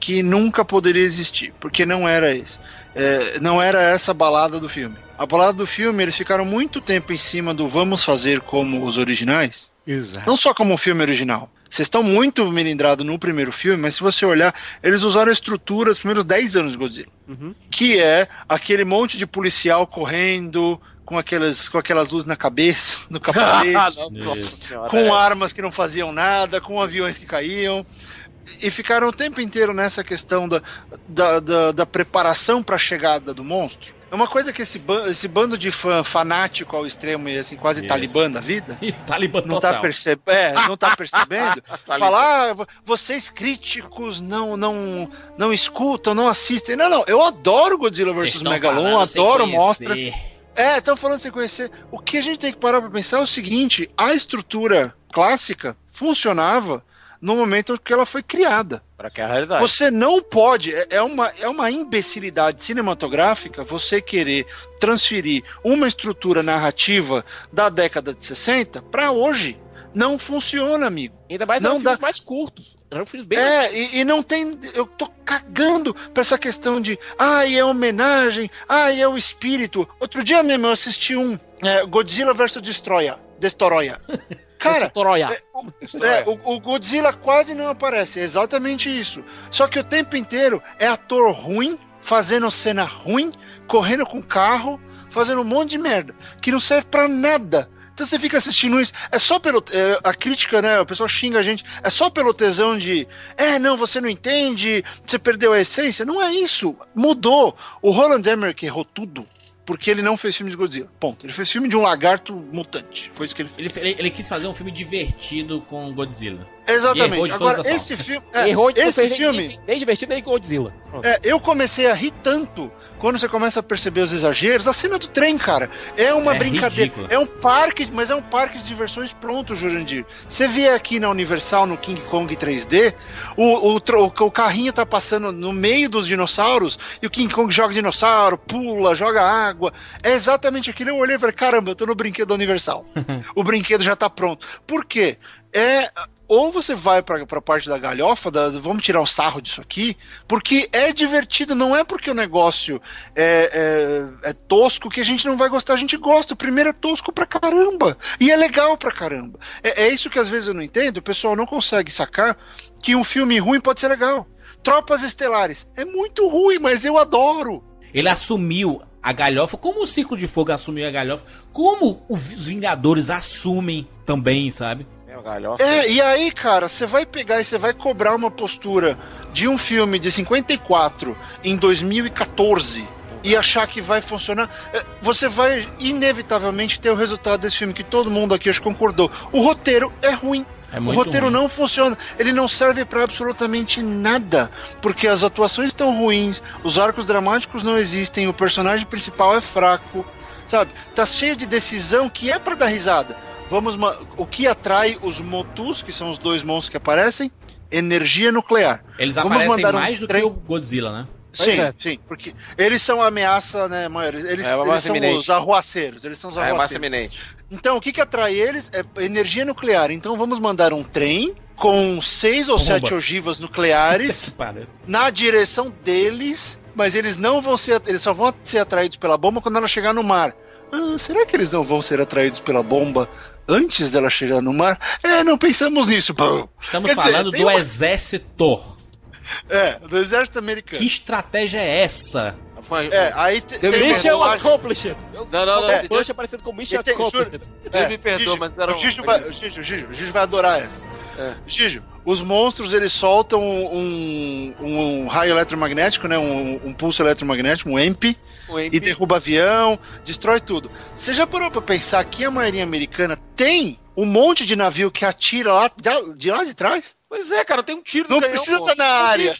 que nunca poderia existir, porque não era esse. É, não era essa a balada do filme. A balada do filme, eles ficaram muito tempo em cima do vamos fazer como os originais, Exato. não só como o filme original. Vocês estão muito melindrados no primeiro filme, mas se você olhar, eles usaram a estrutura dos primeiros 10 anos de Godzilla. Que é aquele monte de policial correndo, com aquelas, com aquelas luzes na cabeça, no capacete Ah, não, nossa Isso. senhora, com é. armas que não faziam nada, com aviões que caíam. E ficaram o tempo inteiro nessa questão da, da, da, da preparação para a chegada do monstro. É uma coisa que esse, ban- esse bando de fã fanático ao extremo e assim, quase Isso. talibã da vida. Talibã Não total. tá, é, não tá percebendo? Falar, ah, vo- vocês críticos não, não, não escutam, não assistem. Não, não, eu adoro Godzilla vs Megalon, adoro. Mostra. É, estão falando sem conhecer. O que a gente tem que parar pra pensar é o seguinte: a estrutura clássica funcionava no momento que ela foi criada. Pra que é a realidade. Você não pode, é é uma, é uma imbecilidade cinematográfica você querer transferir uma estrutura narrativa da década de 60 pra hoje. Não funciona, amigo. Ainda mais Não eram filmes dá- mais curtos. Eram filmes bem mais É, e, e não tem. Eu tô cagando pra essa questão de. Ai, é homenagem. Ai, é o espírito. Outro dia mesmo eu assisti um é, Godzilla vs Destroyer. Destroyer. Cara, é, o, é, o- o Godzilla quase não aparece. É exatamente isso. Só que o tempo inteiro é ator ruim, fazendo cena ruim, correndo com carro, fazendo um monte de merda. Que não serve pra nada. Então você fica assistindo isso, é só pelo. é, a crítica, né? O pessoal xinga a gente, é só pelo tesão de. É, não, você não entende, você perdeu a essência. Não é isso. Mudou. O Roland Emmerich errou tudo. Porque ele não fez filme de Godzilla. Ponto. Ele fez filme de um lagarto mutante. Foi isso que ele fez. Ele, ele, ele quis fazer um filme divertido com Godzilla. E Exatamente. errou de Agora, esse filme. é, Errou de esse filme. Nem, nem divertido nem Godzilla. Pronto. É, eu comecei a rir tanto quando você começa a perceber os exageros. A cena do trem, cara, é uma É brincadeira. É um parque, mas é um parque de diversões pronto, Jurandir. Você vê aqui na Universal, no King Kong 3D, o, o, tro- o carrinho tá passando no meio dos dinossauros e o King Kong joga dinossauro, pula, joga água. É exatamente aquilo. Eu olhei e falei, caramba, eu tô no brinquedo da Universal. o brinquedo já tá pronto. Por quê? É ou você vai pra, pra parte da galhofa, da, vamos tirar o sarro disso aqui, porque é divertido, não é porque o negócio é, é, é tosco que a gente não vai gostar, a gente gosta. O primeiro é tosco pra caramba. E é legal pra caramba. É, é isso que às vezes eu não entendo, o pessoal não consegue sacar que um filme ruim pode ser legal. Tropas Estelares é muito ruim, mas eu adoro. Ele assumiu a galhofa, como o Ciclo de Fogo assumiu a galhofa, como os Vingadores assumem também, sabe? É, o galhofa. É, e aí, cara, você vai pegar e você vai cobrar uma postura de um filme de 54 em 2014 e achar que vai funcionar, é, você vai inevitavelmente ter o resultado desse filme que todo mundo aqui hoje concordou. O roteiro é ruim. É o roteiro ruim. não funciona, ele não serve pra absolutamente nada, porque as atuações estão ruins, os arcos dramáticos não existem, o personagem principal é fraco, sabe? Tá cheio de decisão que é pra dar risada. Vamos, o que atrai os Motus, que são os dois monstros que aparecem? Energia nuclear. Eles Vamos aparecem mandar um mais do trem- que o Godzilla, né? Pois sim, é. sim, porque eles são a ameaça, né, maior. Eles, É, eles são iminente. os arruaceiros, eles são os É, massa arruaceiros. eminente. Então, o que que atrai eles é energia nuclear. Então, vamos mandar um trem com seis ou Bomba. sete ogivas nucleares na direção deles, mas eles não vão ser, eles só vão ser atraídos pela bomba quando ela chegar no mar. Ah, será que eles não vão ser atraídos pela bomba antes dela chegar no mar? É, não pensamos nisso. Pô. Estamos Quer dizer, falando tem do uma- exército. É, do exército americano. Que estratégia é essa? Foi, É, aí te- tem Mission Accomplished. Não, não, não. É. Punch é parecido com Mission E tem- Accomplished. Deus me perdoa, Gigi, mas era o um- Gigi vai, o Gigi, o Gigi, o Gigi vai adorar essa. É. Gigi, os monstros eles soltam um, um raio eletromagnético, né? Um, um pulso eletromagnético, um EMP, O e MP. derruba avião, destrói tudo. Você já parou pra pensar que a marinha americana tem um monte de navio que atira lá de, de lá de trás? Pois é, cara, tem um tiro Não precisa estar na área.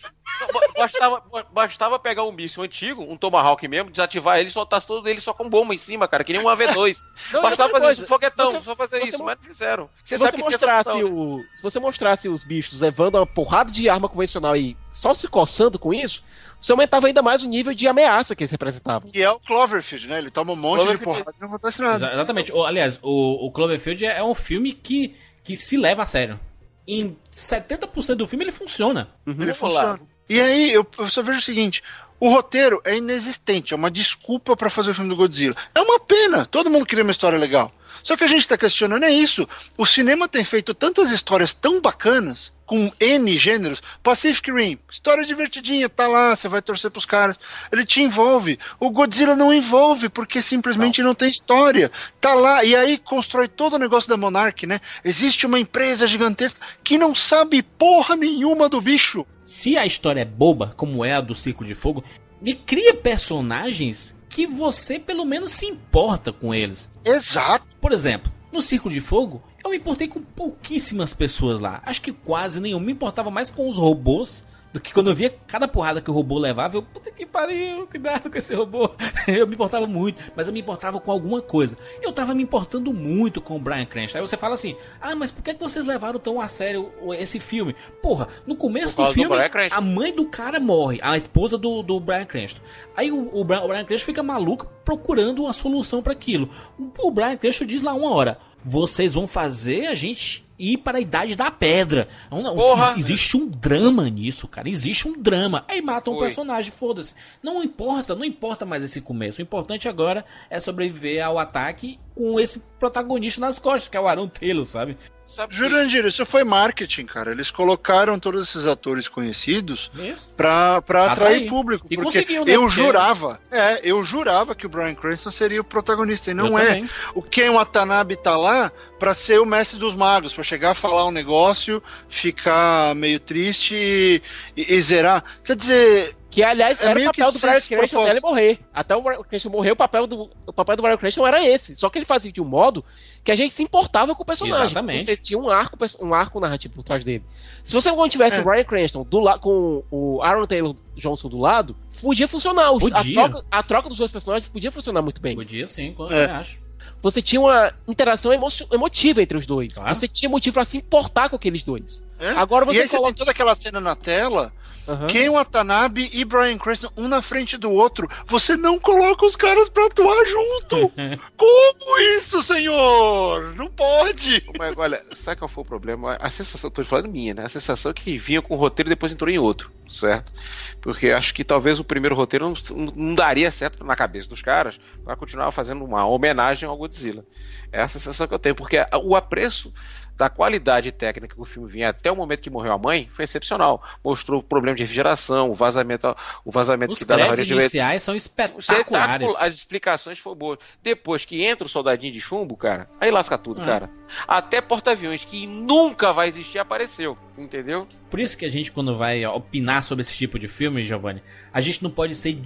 Bastava, bastava pegar um míssil antigo, um Tomahawk mesmo, desativar ele e soltar todo ele só com bomba em cima, cara, que nem um AV2. Não, Bastava fazer coisa, isso, foguetão, você- só fazer isso, mo- mas não fizeram. Você Se sabe você, mostrasse opção, né? o, se você mostrasse os bichos levando uma porrada de arma convencional e só se coçando com isso, você aumentava ainda mais o nível de ameaça que eles representavam. Que é o Cloverfield, né? Ele toma um monte Cloverfield. de porrada e não acontece nada. Exa- Exatamente. O- aliás, o, o Cloverfield é um filme que, que se leva a sério. Em 70% do filme ele funciona. Ele Vamos funciona. E aí, eu, eu só vejo o seguinte: o roteiro é inexistente, é uma desculpa pra fazer o filme do Godzilla. É uma pena, todo mundo queria uma história legal. Só que a gente tá questionando é isso. O cinema tem feito tantas histórias tão bacanas, com N gêneros. Pacific Rim, história divertidinha, tá lá, você vai torcer pros caras. Ele te envolve. O Godzilla não envolve, porque simplesmente não, tem história. Tá lá, e aí constrói todo o negócio da Monarch, né? Existe uma empresa gigantesca que não sabe porra nenhuma do bicho. Se a história é boba, como é a do Circo de Fogo, me cria personagens que você pelo menos se importa com eles. Exato. Por exemplo, no Circo de Fogo, eu me importei com pouquíssimas pessoas lá. Acho que quase nenhum. Me importava mais com os robôs do que quando eu via cada porrada que o robô levava. Eu, puta que pariu, cuidado com esse robô. Eu me importava muito, mas eu me importava com alguma coisa. Eu tava me importando muito com o Brian Cranston. Aí você fala assim: ah, mas por que, que vocês levaram tão a sério esse filme? Porra, no começo do do filme, Cranston. a mãe do cara morre, a esposa do, do Brian Cranston. Aí o, o, Brian, o Brian Cranston fica maluco procurando uma solução para aquilo. O, o Brian Cranston diz lá uma hora: vocês vão fazer a gente ir para a idade da pedra. Porra! ex- existe um drama nisso, cara. Existe um drama. Aí matam um personagem, foda-se. Não importa, não importa mais esse começo. O importante agora é sobreviver ao ataque com esse protagonista nas costas, que é o Aaron Taylor, sabe? Sabe que- Jurandir, isso foi marketing, cara. Eles colocaram todos esses atores conhecidos Isso. pra, pra atrair Atrair. público. E porque conseguiu, né? eu Porque- jurava, é, eu jurava que o Brian Cranston seria o protagonista, e não Eu é. também. O Ken Watanabe tá lá pra ser o mestre dos magos, pra chegar a falar um negócio, ficar meio triste e, e- e zerar. Quer dizer, Que, aliás, É era o papel do Brian Cranston até ele morrer. Até o Brian Cranston morrer, o papel do, o papel do Brian Cranston era esse. Só que ele fazia de um modo que a gente se importava com o personagem. Exatamente. Você tinha um arco, um arco narrativo por trás dele. Se você não tivesse É. o Brian Cranston do la com o Aaron Taylor Johnson do lado, podia funcionar. Os- A, Podia. troca, a troca dos dois personagens podia funcionar muito bem. Podia sim, eu É. acho. Você tinha uma interação emo emotiva entre os dois. Claro. Você tinha motivo pra se importar com aqueles dois. é? Agora e você aí você coloca. tem toda aquela cena na tela Aham. Ken Watanabe e Brian Cranston, um na frente do outro. Você não coloca os caras pra atuar junto. Como isso, senhor? Não pode. Mas olha, sabe qual foi o problema? A sensação, tô falando minha, né? A sensação é que vinha com o roteiro e depois entrou em outro, certo? Porque acho que talvez o primeiro roteiro não, não daria certo na cabeça dos caras para continuar fazendo uma homenagem ao Godzilla. É a sensação que eu tenho, porque o apreço da qualidade técnica que o filme vinha até o momento que morreu a mãe foi excepcional. Mostrou o problema de refrigeração, o vazamento, o vazamento Os que dá na rede iniciais são espetaculares. As explicações foram boas. Depois que entra o soldadinho de chumbo, cara, aí lasca tudo, É. cara. Até porta-aviões que nunca vai existir apareceu, entendeu? Por isso que a gente, quando vai opinar sobre esse tipo de filme, Giovanni, a gente não pode ser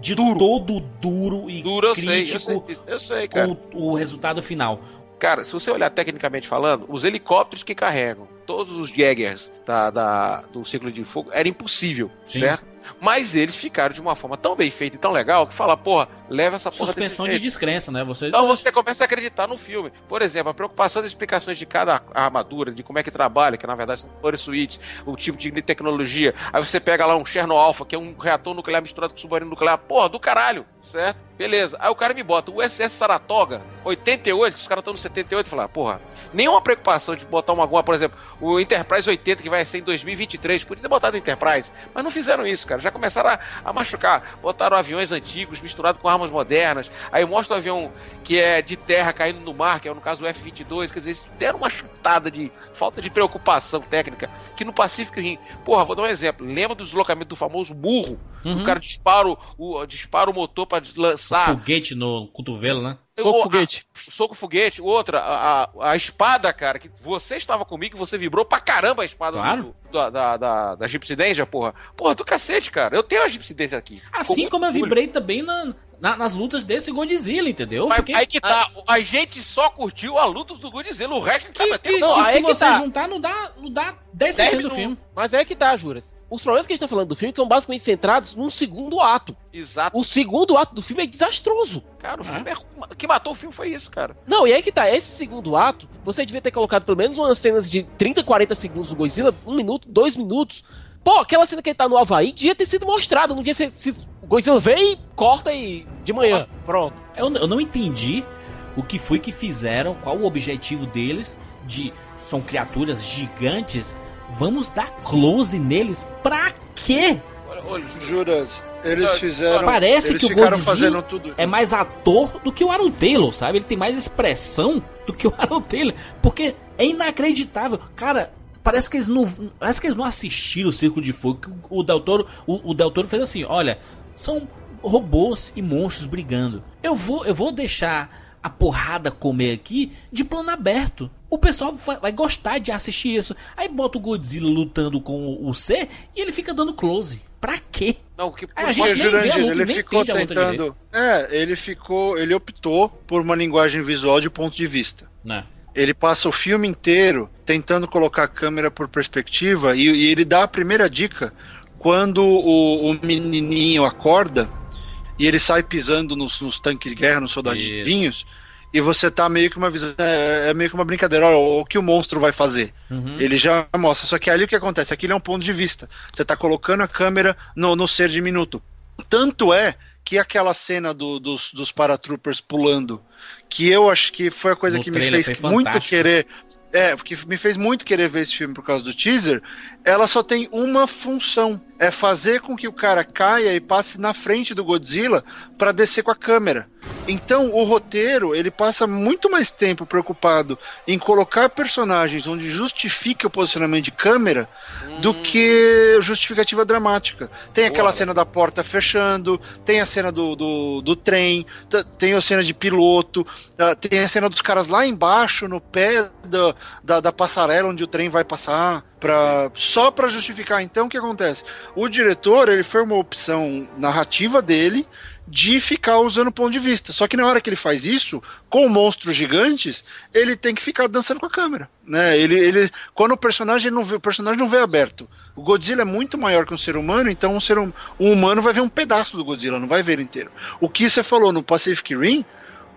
de todo duro e Duro eu sei, eu crítico sei, eu sei, com o, o resultado final. Cara, se você olhar tecnicamente falando, os helicópteros que carregam todos os Jaggers da, da- do ciclo de fogo era impossível, Sim. certo? Mas eles ficaram de uma forma tão bem feita e tão legal que fala, porra, leva essa porra Suspensão de jeito. descrença, né? Você Então você começa a acreditar no filme. Por exemplo, a preocupação das explicações de cada armadura, de como é que trabalha, que na verdade são flores suítes, o tipo de tecnologia. Aí você pega lá um Cherno Alpha, que é um reator nuclear misturado com submarino nuclear. Porra, do caralho! Certo? Beleza. Aí o cara me bota o SS Saratoga, 88, que os caras estão no 78, e falar, porra, nenhuma preocupação de botar uma alguma, por exemplo, o Enterprise 80 que vai ser em 2023, podia ter botado o Enterprise, mas não fizeram isso, cara. Já começaram a, a machucar. Botaram aviões antigos misturados com armas modernas. Aí mostra o avião que é de terra caindo no mar, que é no caso o F-22, quer dizer, eles deram uma chutada de falta de preocupação técnica, que no Pacífico Rim, porra, vou dar um exemplo. Lembra do deslocamento do famoso burro? Uhum. O cara dispara o, o- dispara o motor para lançar Foguete no cotovelo, né? Soco o- foguete. a- soco foguete. Outra, a, a, espada, cara, que você estava comigo, você vibrou pra caramba a espada Claro. do, da, da, da, da Gypsy Danger, porra. Porra, do cacete, cara. Eu tenho a Gypsy Danger aqui. Assim Com como eu vibrei também na- na- nas lutas desse Godzilla, entendeu? Eu Mas fiquei- aí que tá, a gente só curtiu a luta do Godzilla, o resto tá Que, metendo que- Não, que se você tá. juntar, não dá, não dá 10% do Dez filme. Mas é que tá, Juras. Os problemas que a gente tá falando do filme são basicamente centrados num segundo ato. Exato. O segundo ato do filme é desastroso. Cara, o filme é... O que matou o filme foi isso, cara. Não, e aí que tá, esse segundo ato, você devia ter colocado pelo menos umas cenas de 30, 40 segundos do Godzilla, um minuto, dois minutos. Pô, aquela cena que ele tá no Havaí devia ter sido mostrada, não devia ser. Se, o Godzilla vem, corta e. de manhã. Pronto. Eu, eu não entendi o que foi que fizeram, qual o objetivo deles de são criaturas gigantes. Vamos dar close neles pra quê? Juras, eles Só- fizeram. Parece eles que o Godzilla é mais ator do que o Aaron Taylor, sabe? Ele tem mais expressão do que o Aaron Taylor, porque é inacreditável. Cara, parece que eles não, parece que eles não assistiram o Circo de Fogo. que O, o Del Toro, o, o Del Toro fez assim, olha, são robôs e monstros brigando. Eu vou, eu vou deixar a porrada comer aqui de plano aberto. O pessoal vai, vai gostar de assistir isso. Aí bota o Godzilla lutando com o, C e ele fica dando close. Pra quê? Não, que a gente nem vê a Jurandir, luta, ele nem ficou entende a luta tentando. É, ele ficou. Ele optou por uma linguagem visual de ponto de vista. Né? Ele passa o filme inteiro tentando colocar a câmera por perspectiva e, e ele dá a primeira dica quando o, o menininho acorda e ele sai pisando nos, nos tanques de guerra, nos soldadinhos, e você tá meio que uma visão. É, é meio que uma brincadeira. Ó, o que o monstro vai fazer? Uhum. Ele já mostra. Só que ali o que acontece? Aquilo é um ponto de vista. Você tá colocando a câmera no, no ser diminuto. Tanto é que aquela cena do- dos, dos paratroopers pulando, que eu acho que foi a coisa No que me fez muito fantástico. querer. É, porque me fez muito querer ver esse filme por causa do teaser. Ela só tem uma função: é fazer com que o cara caia e passe na frente do Godzilla para descer com a câmera. Então, o roteiro, ele passa muito mais tempo preocupado em colocar personagens onde justifique o posicionamento de câmera do que justificativa dramática. Tem aquela Boa, cena da porta fechando, tem a cena do, do, do trem, tem a cena de piloto, ah, tem a cena dos caras lá embaixo, no pé da, da, da passarela onde o trem vai passar. Pra, só para justificar. Então, o que acontece? O diretor, ele foi uma opção narrativa dele de ficar usando ponto de vista. Só que na hora que ele faz isso, com monstros gigantes, ele tem que ficar dançando com a câmera, né? Ele, ele quando o personagem não vê, o personagem não vê aberto. O Godzilla é muito maior que um ser humano, então um ser hum- um humano vai ver um pedaço do Godzilla, não vai ver ele inteiro. O que você falou no Pacific Rim,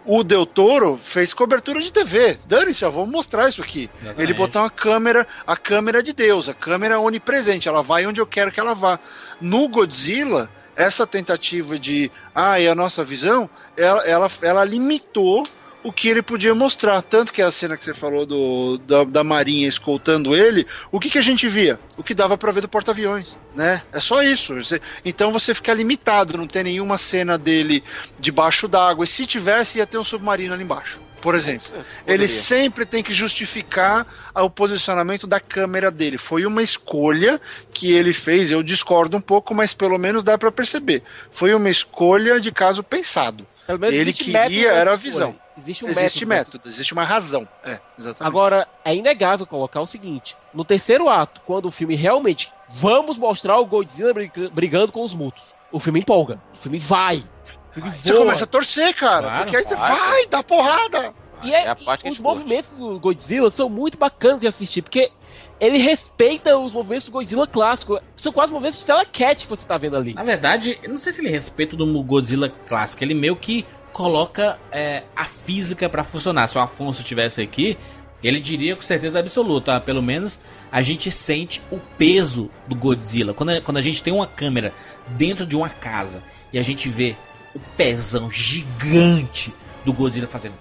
o Del Toro fez cobertura de TV. Dane-se, vamos mostrar isso aqui. Exatamente. Ele botou uma câmera, a câmera de Deus, a câmera onipresente, ela vai onde eu quero que ela vá. No Godzilla, essa tentativa de, ah, é a nossa visão, ela, ela, ela limitou o que ele podia mostrar. Tanto que a cena que você falou do, da, da Marinha escoltando ele, o que, que a gente via? O que dava pra ver do porta-aviões, né? É só isso. Você- então você fica limitado, não tem nenhuma cena dele debaixo d'água. E se tivesse, ia ter um submarino ali embaixo. Por exemplo, ele sempre tem que justificar o posicionamento da câmera dele. Foi uma escolha que ele fez. Eu discordo um pouco, mas pelo menos dá pra perceber. Foi uma escolha de caso pensado. Pelo menos Ele queria, era a visão. Existe um existe método. método, existe uma razão. É, exatamente. Agora, é inegável colocar o seguinte: no terceiro ato, quando o filme realmente vamos mostrar o Godzilla briga- brigando com os mutos, o filme empolga. O filme vai. O filme você começa a torcer, cara, Claro, porque aí você vai, vai, dá porrada. E, é- É os movimentos do Godzilla são muito bacanas de assistir, porque ele respeita os movimentos do Godzilla clássico. São quase movimentos de telecat que você tá vendo ali. Na verdade, eu não sei se ele respeita do Godzilla clássico. Ele meio que coloca é, a física pra funcionar. Se o Afonso tivesse aqui, ele diria com certeza absoluta. ah, Pelo menos a gente sente o peso do Godzilla. Quando a, quando a gente tem uma câmera dentro de uma casa e a gente vê o pezão gigante do Godzilla fazendo.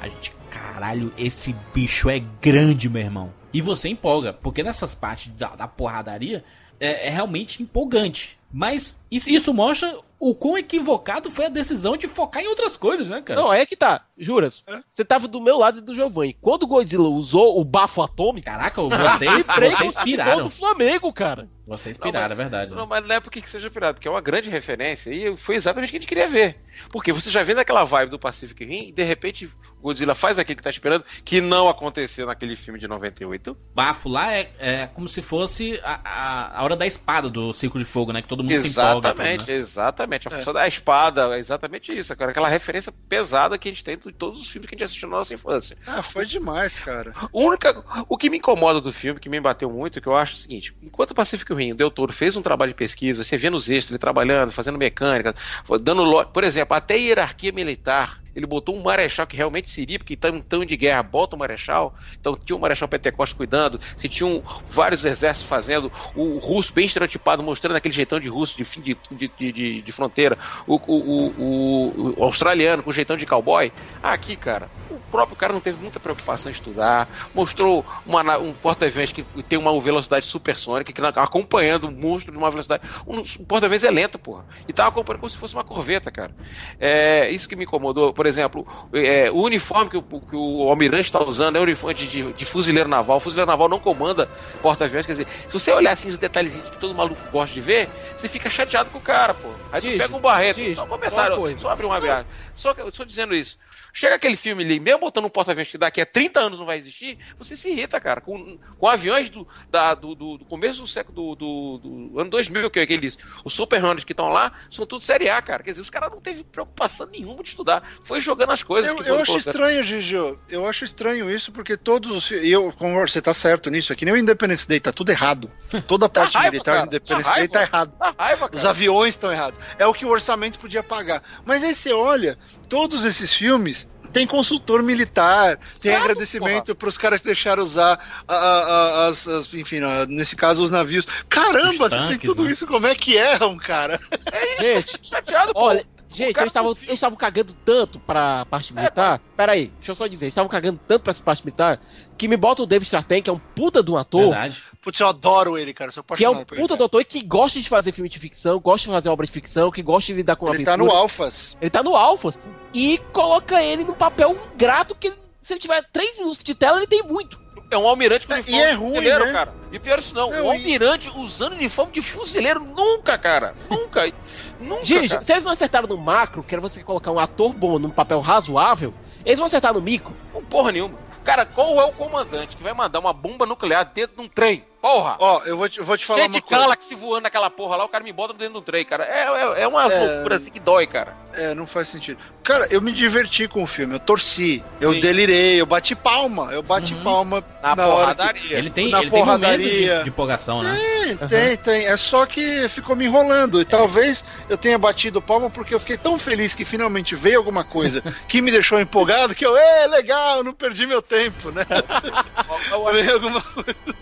A gente, caralho, esse bicho é grande, meu irmão. E você empolga, porque nessas partes da, da porradaria é, é realmente empolgante. Mas isso mostra o quão equivocado foi a decisão de focar em outras coisas, né, cara? Não, aí é que tá. Juras, você tava do meu lado e do Giovanni. Quando o Godzilla usou o bafo atômico. Caraca, vocês, vocês piraram. do Flamengo, cara. Vocês piraram, não, é verdade. Não, mas não é porque que seja pirado, porque é uma grande referência e foi exatamente o que a gente queria ver. Porque você já vê naquela vibe do Pacific Rim e de repente Godzilla faz aquilo que tá esperando, que não aconteceu naquele filme de 98. Bafo lá é, é como se fosse a, a, a, hora da espada do Círculo de Fogo, né? Que todo mundo exatamente, se empolga. Exatamente, né? exatamente. A é. função da espada é exatamente isso, cara. Aquela referência pesada que a gente tem de todos os filmes que a gente assistiu na nossa infância. Ah, foi demais, cara. O, única, o que me incomoda do filme, que me bateu muito, que eu acho o seguinte: enquanto o Pacific Rim, o Del Toro fez um trabalho de pesquisa, você vê nos extras ele trabalhando, fazendo mecânica, dando. Por exemplo, até hierarquia militar ele botou um marechal que realmente seria, porque tá um tão de guerra, bota o um marechal. Então tinha um marechal Pentecoste cuidando, se tinham vários exércitos fazendo, o, russo bem estereotipado, mostrando aquele jeitão de russo de fim de, de, de, de fronteira, o, o, o, o, australiano com jeitão de cowboy. Aqui, cara, o próprio cara não teve muita preocupação em estudar, mostrou uma, um porta-aviões que tem uma velocidade supersônica, que acompanhando um monstro de uma velocidade. Um porta-aviões é lento, porra. E tava acompanhando como se fosse uma corveta, cara. É isso que me incomodou por exemplo, é, o uniforme que o, que o almirante está usando é um uniforme de, de, fuzileiro naval. O fuzileiro naval não comanda porta-aviões. Quer dizer, se você olhar assim os detalhezinhos que todo maluco gosta de ver, você fica chateado com o cara, pô. Aí tu pega um barreto, só um comentário, só, só abre uma viagem. Só que eu estou dizendo isso. Chega aquele filme ali, mesmo botando um porta-aviões que daqui a 30 anos não vai existir, você se irrita, cara. Com, com aviões do, da, do, do, do começo do século do, do, ano 2000, que é aqueles, os Super Hunters que estão lá, são tudo série A, cara. Quer dizer, os caras não teve preocupação nenhuma de estudar. Foi jogando as coisas. Eu, eu acho colocando. estranho, Gigi. Eu acho estranho isso, porque todos os. Eu, como você tá certo nisso, aqui nem o Independence Day, tá tudo errado. Toda a parte raiva, militar do Independence Day tá errado. Raiva, os aviões estão errados. É o que o orçamento podia pagar. Mas aí você olha, todos esses filmes tem consultor militar, tem agradecimento para os caras que deixaram usar a, a, as, as, enfim, nesse caso os navios. Caramba, tanques, você tem tudo né? isso, como é que erram, cara? É isso, gente, chateado, Olha, Gente, eles estavam eles cagando tanto pra parte militar. É, Pera aí, deixa eu só dizer. Eles estavam cagando tanto pra essa parte militar que me bota o David Stratton, que é um puta de um ator. Verdade. Putz, eu adoro ele, cara. Sou que é um puta do ator e que gosta de fazer filme de ficção, gosta de fazer obra de ficção, que gosta de lidar com ele aventura. Ele tá no Alphas. Ele tá no Alphas. E coloca ele no papel ingrato que ele, se ele tiver três minutos de tela, ele tem muito. É um almirante com é, uniforme e é ruim, fuzileiro, né? cara. E pior isso não, não um almirante e... usando uniforme de fuzileiro nunca, cara. Nunca. nunca. Gente, cara. se eles não acertaram no macro, que era você colocar um ator bom num papel razoável, eles vão acertar no micro. Não porra nenhuma. Cara, qual é o comandante que vai mandar uma bomba nuclear dentro de um trem? Porra! Ó, eu vou te, vou te falar Cheio uma de coisa. Galaxy voando naquela porra lá, o cara me bota dentro do trem, cara. É, é, é uma é... loucura assim que dói, cara. É, não faz sentido. Cara, eu me diverti com o filme, eu torci, eu Sim. delirei, eu bati palma, eu bati uhum. palma na, na porradaria. Que... Ele tem, na ele porradaria. tem momentos de, de empolgação, né? Tem, uhum. tem, tem. É só que ficou me enrolando. E é. talvez eu tenha batido palma porque eu fiquei tão feliz que finalmente veio alguma coisa que me deixou empolgado que eu, é legal, não perdi meu tempo, né?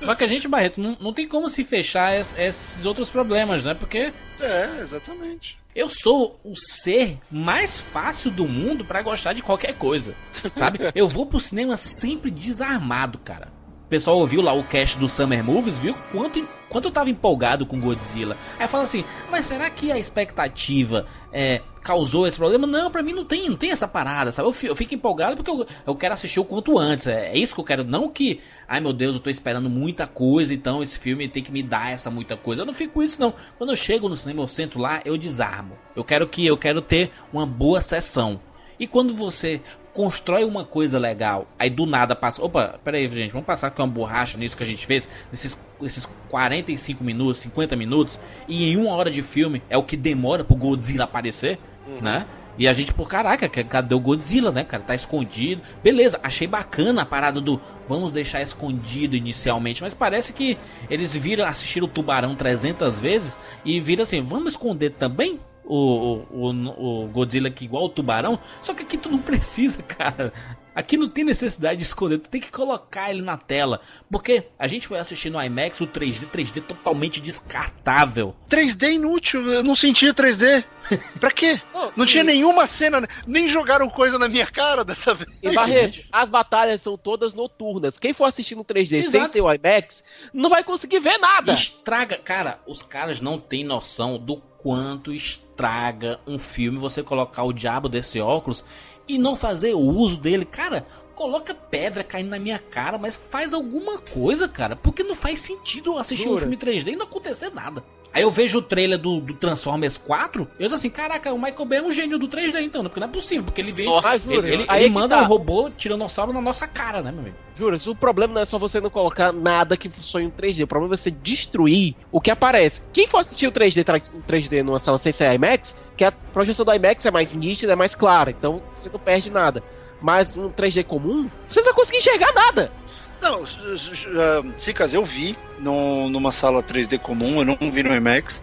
Só que a gente, Barreto, não, não tem como se fechar es, esses outros problemas, né? Porque. É, exatamente. Eu sou o ser mais fácil do mundo para gostar de qualquer coisa, sabe? Eu vou pro cinema sempre desarmado, cara. Pessoal ouviu lá o cast do Summer Movies, viu quanto quanto eu tava empolgado com Godzilla. Aí fala assim, mas será que a expectativa é, causou esse problema? Não, pra mim não tem, não tem essa parada, sabe? Eu fico, eu fico empolgado porque eu, eu, quero assistir o quanto antes. É, é, isso que eu quero. Não que, ai meu Deus, eu tô esperando muita coisa, então esse filme tem que me dar essa muita coisa. Eu não fico com isso, não. Quando eu chego no cinema, eu sento lá, eu desarmo. Eu quero que eu quero ter uma boa sessão. E quando você constrói uma coisa legal, aí do nada passa. Opa, peraí, gente, vamos passar aqui uma borracha nisso que a gente fez, nesses, nesses 45 minutos, 50 minutos, e em uma hora de filme é o que demora pro Godzilla aparecer, uhum. né? E a gente, por caraca, cadê o Godzilla, né, cara? Tá escondido. Beleza, achei bacana a parada do vamos deixar escondido inicialmente, mas parece que eles viram assistir o Tubarão 300 vezes e viram assim, vamos esconder também? O, o, o Godzilla aqui igual o tubarão. Só que aqui tu não precisa, cara. Aqui não tem necessidade de esconder, tu tem que colocar ele na tela. Porque a gente foi assistir no IMAX o 3D, 3D totalmente descartável. 3D inútil, eu não senti 3D. Pra quê? Não tinha nenhuma cena, nem jogaram coisa na minha cara dessa vez. E Barreto, as batalhas são todas noturnas. Quem for assistir no 3D sem Exato. ser o IMAX, não vai conseguir ver nada. Estraga. Cara, os caras não têm noção do quanto estraga um filme você colocar o diabo desse óculos e não fazer o uso dele. Cara, coloca pedra caindo na minha cara, mas faz alguma coisa, cara. Porque não faz sentido assistir um Juras. filme 3D e não acontecer nada. Aí eu vejo o trailer do, do Transformers 4, eu digo assim, caraca, o Michael Bay é um gênio do 3D então, né? Porque não é possível, porque ele vem, Nossa, ele, ele, aí ele é manda tá. um robô tiranossauro na nossa cara, né, meu amigo? Juras, o problema não é só você não colocar nada que funcione em 3D. O problema é você destruir o que aparece. Quem for assistir o 3D, tra- em 3D numa sala sem ser IMAX, que a projeção do IMAX é mais nítida, é mais clara. Então você não perde nada. Mas num 3D comum, você não vai conseguir enxergar nada. Não, s- s- ah, Cicas, eu vi no- numa sala 3D comum, eu não vi no IMAX,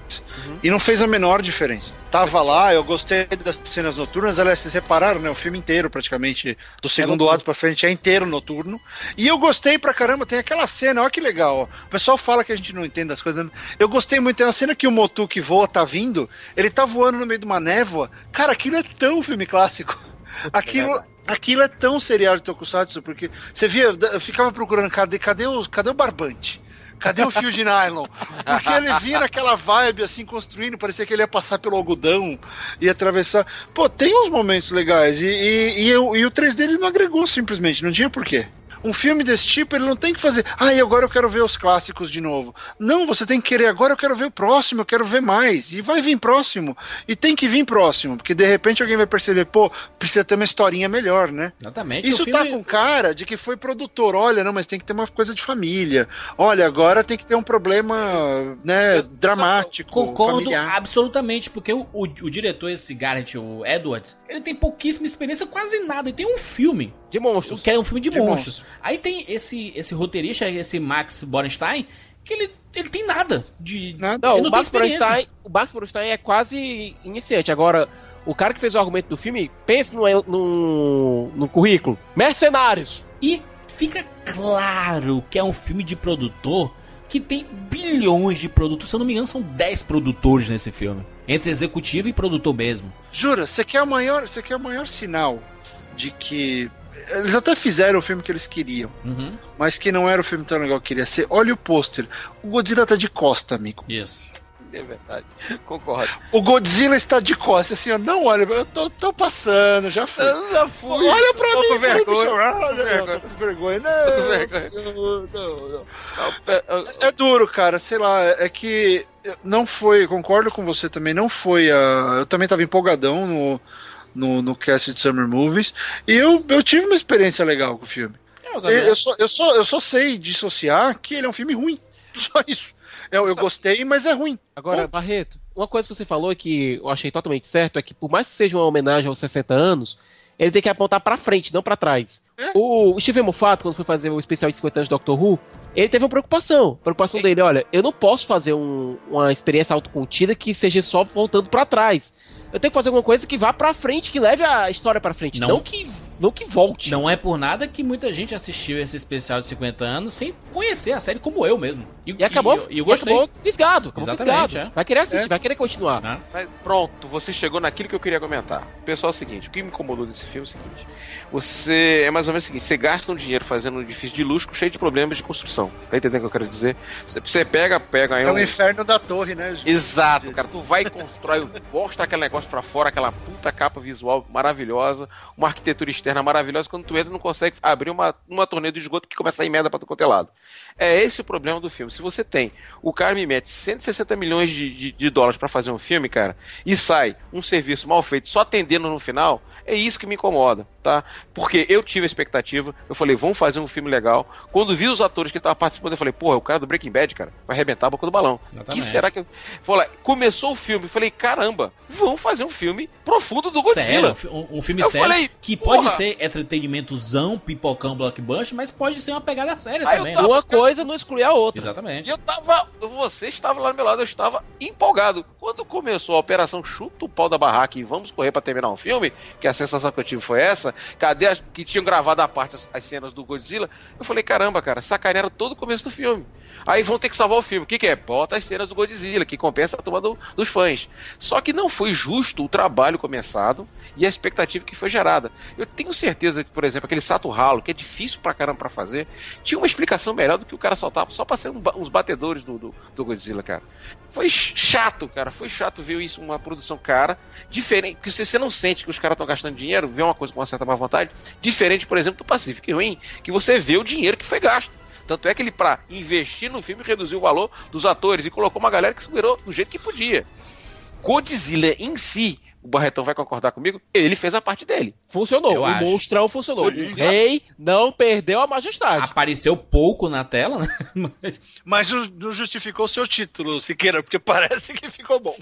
e não fez a menor diferença. Tava lá, eu gostei das cenas noturnas, aliás, vocês repararam, né? O filme inteiro, praticamente, do segundo noturno. ato pra frente, é inteiro noturno. E eu gostei pra caramba, tem aquela cena, olha que legal, ó. O pessoal fala que a gente não entende as coisas. né? Eu gostei muito, tem uma cena que o Motu que voa tá vindo, ele tá voando no meio de uma névoa. Cara, aquilo é tão filme clássico. Aquilo, aquilo é tão serial de Tokusatsu, porque você via, eu ficava procurando, cadê, cadê, o, cadê o barbante? Cadê o fio de nylon? Porque ele vinha naquela vibe assim, construindo, parecia que ele ia passar pelo algodão e atravessar. Pô, tem uns momentos legais. E, e, e, eu- e o 3D ele não agregou simplesmente, não tinha porquê. Um filme desse tipo, ele não tem que fazer. Ah, e agora eu quero ver os clássicos de novo. Não, você tem que querer. Agora eu quero ver o próximo, eu quero ver mais. E vai vir próximo. E tem que vir próximo. Porque de repente alguém vai perceber, pô, precisa ter uma historinha melhor, né? Exatamente. Isso o filme... tá com cara de que foi produtor. Olha, não, mas tem que ter uma coisa de família. Olha, agora tem que ter um problema, né, dramático. Concordo familiar. absolutamente, porque o, o, o diretor, esse Garrett, o Edwards, ele tem pouquíssima experiência, quase nada. E tem um filme, De monstros. que é um filme de, De monstros. monstros. Aí tem esse, esse roteirista, esse Max Borenstein, que ele, ele tem nada de. Nada. Não, ele o Max experiência. Borenstein, o Max Borenstein é quase iniciante. Agora, o cara que fez o argumento do filme, pense no, no, no currículo. Mercenários. E fica claro que é um filme de produtor que tem bilhões de produtos. Se eu não me engano, são 10 produtores nesse filme. Entre executivo e produtor mesmo. Jura, você quer o maior, você quer o maior sinal de que eles até fizeram o filme que eles queriam, Uhum. mas que não era o filme tão legal que queria ser. Olha o pôster. O Godzilla tá de costa, amigo. Isso. É verdade. Concordo. O Godzilla está de costa, assim, ó. Não, olha, eu tô, tô passando, já fui. Eu já fui. Olha pra tô mim, com vergonha. Olha, com não, vergonha. com vergonha. Tô com Não, vergonha. não. Não, é- é- É duro, cara, sei lá, é que não foi, concordo com você também, não foi a. Eu também tava empolgadão no, no, no cast de Summer Movies, e eu, eu tive uma experiência legal com o filme. É, Eu, eu só, eu, só, eu só sei dissociar que ele é um filme ruim. Só isso. Eu, eu gostei, mas é ruim. Agora, Bom. Barreto, uma coisa que você falou que eu achei totalmente certo é que, por mais que seja uma homenagem aos 60 anos, ele tem que apontar pra frente, não pra trás. É. O, Steven Moffat, quando foi fazer o especial de 50 anos de Doctor Who, ele teve uma preocupação. A preocupação dele, olha, eu não posso fazer um- uma experiência autocontida que seja só voltando pra trás. Eu tenho que fazer alguma coisa que vá pra frente, que leve a história pra frente, Não. não, que não que volte. Não é por nada que muita gente assistiu esse especial de 50 anos sem conhecer a série como eu mesmo. E acabou, E, eu- e eu e gostei. acabou fisgado. Acabou Exatamente, fisgado. é. Vai querer assistir, É. vai querer continuar. Né? Mas pronto, você chegou naquilo que eu queria comentar. Pessoal, é o seguinte, o que me incomodou desse filme é o seguinte. Você é mais ou menos o seguinte, você gasta um dinheiro fazendo um edifício de luxo cheio de problemas de construção. Tá entendendo o que eu quero dizer? Você, você pega, pega aí É o um... inferno da torre, né, Ju? Exato, cara. Tu vai e constrói, bosta aquele negócio pra fora, aquela puta capa visual maravilhosa, uma arquitetura externa maravilhosa. Quando tu entra, não consegue abrir uma, uma torneira de esgoto que começa a ir merda pra tu quanto é lado. É esse o problema do filme. Se você tem, o cara me mete 160 milhões de, de, de dólares pra fazer um filme, cara, e sai um serviço mal feito só atendendo no final, é isso que me incomoda, tá? Porque eu tive a expectativa, eu falei, vamos fazer um filme legal. Quando vi os atores que estavam participando, eu falei, porra, é o cara do Breaking Bad, cara, vai arrebentar a boca do balão. Exatamente. Que será que. eu- Falei, começou o filme, eu falei, caramba, vamos fazer um filme profundo do Sério, Godzilla. um, um filme Eu sério falei, que porra. pode ser entretenimentozão, pipocão, blockbuster, mas pode ser uma pegada séria Aí também, tava- né? Uma coisa não exclui a outra. E Exatamente. eu tava. Você estava lá do meu lado, eu estava empolgado. Quando começou a operação chuta o pau da barraca e vamos correr pra terminar um filme, que é sensação que eu tive foi essa. Cadê as que tinham gravado a parte as, as cenas do Godzilla? Eu falei, caramba, cara, sacanearam todo o começo do filme. Aí vão ter que salvar o filme. O que, que é? Bota as cenas do Godzilla, que compensa a turma do- dos fãs. Só que não foi justo o trabalho começado e a expectativa que foi gerada. Eu tenho certeza que, por exemplo, aquele Sato Ralo, que é difícil pra caramba pra fazer, tinha uma explicação melhor do que o cara soltava só pra ser um uns batedores do, do, do Godzilla, cara. Foi ch- chato, cara. Foi chato ver isso, uma produção cara, diferente, porque se você não sente que os caras estão gastando dinheiro, vê uma coisa com uma certa má vontade, diferente, por exemplo, do Pacific Rim, que você vê o dinheiro que foi gasto. Tanto é que ele, pra investir no filme, reduziu o valor dos atores e colocou uma galera que segurou do jeito que podia. Godzilla em si, o Barretão vai concordar comigo, ele fez a parte dele. Funcionou. Eu o acho. monstrão funcionou. Foi O rei não perdeu a majestade. Apareceu pouco na tela, né? Mas- Mas não não justificou o seu título, Siqueira, porque parece que ficou bom.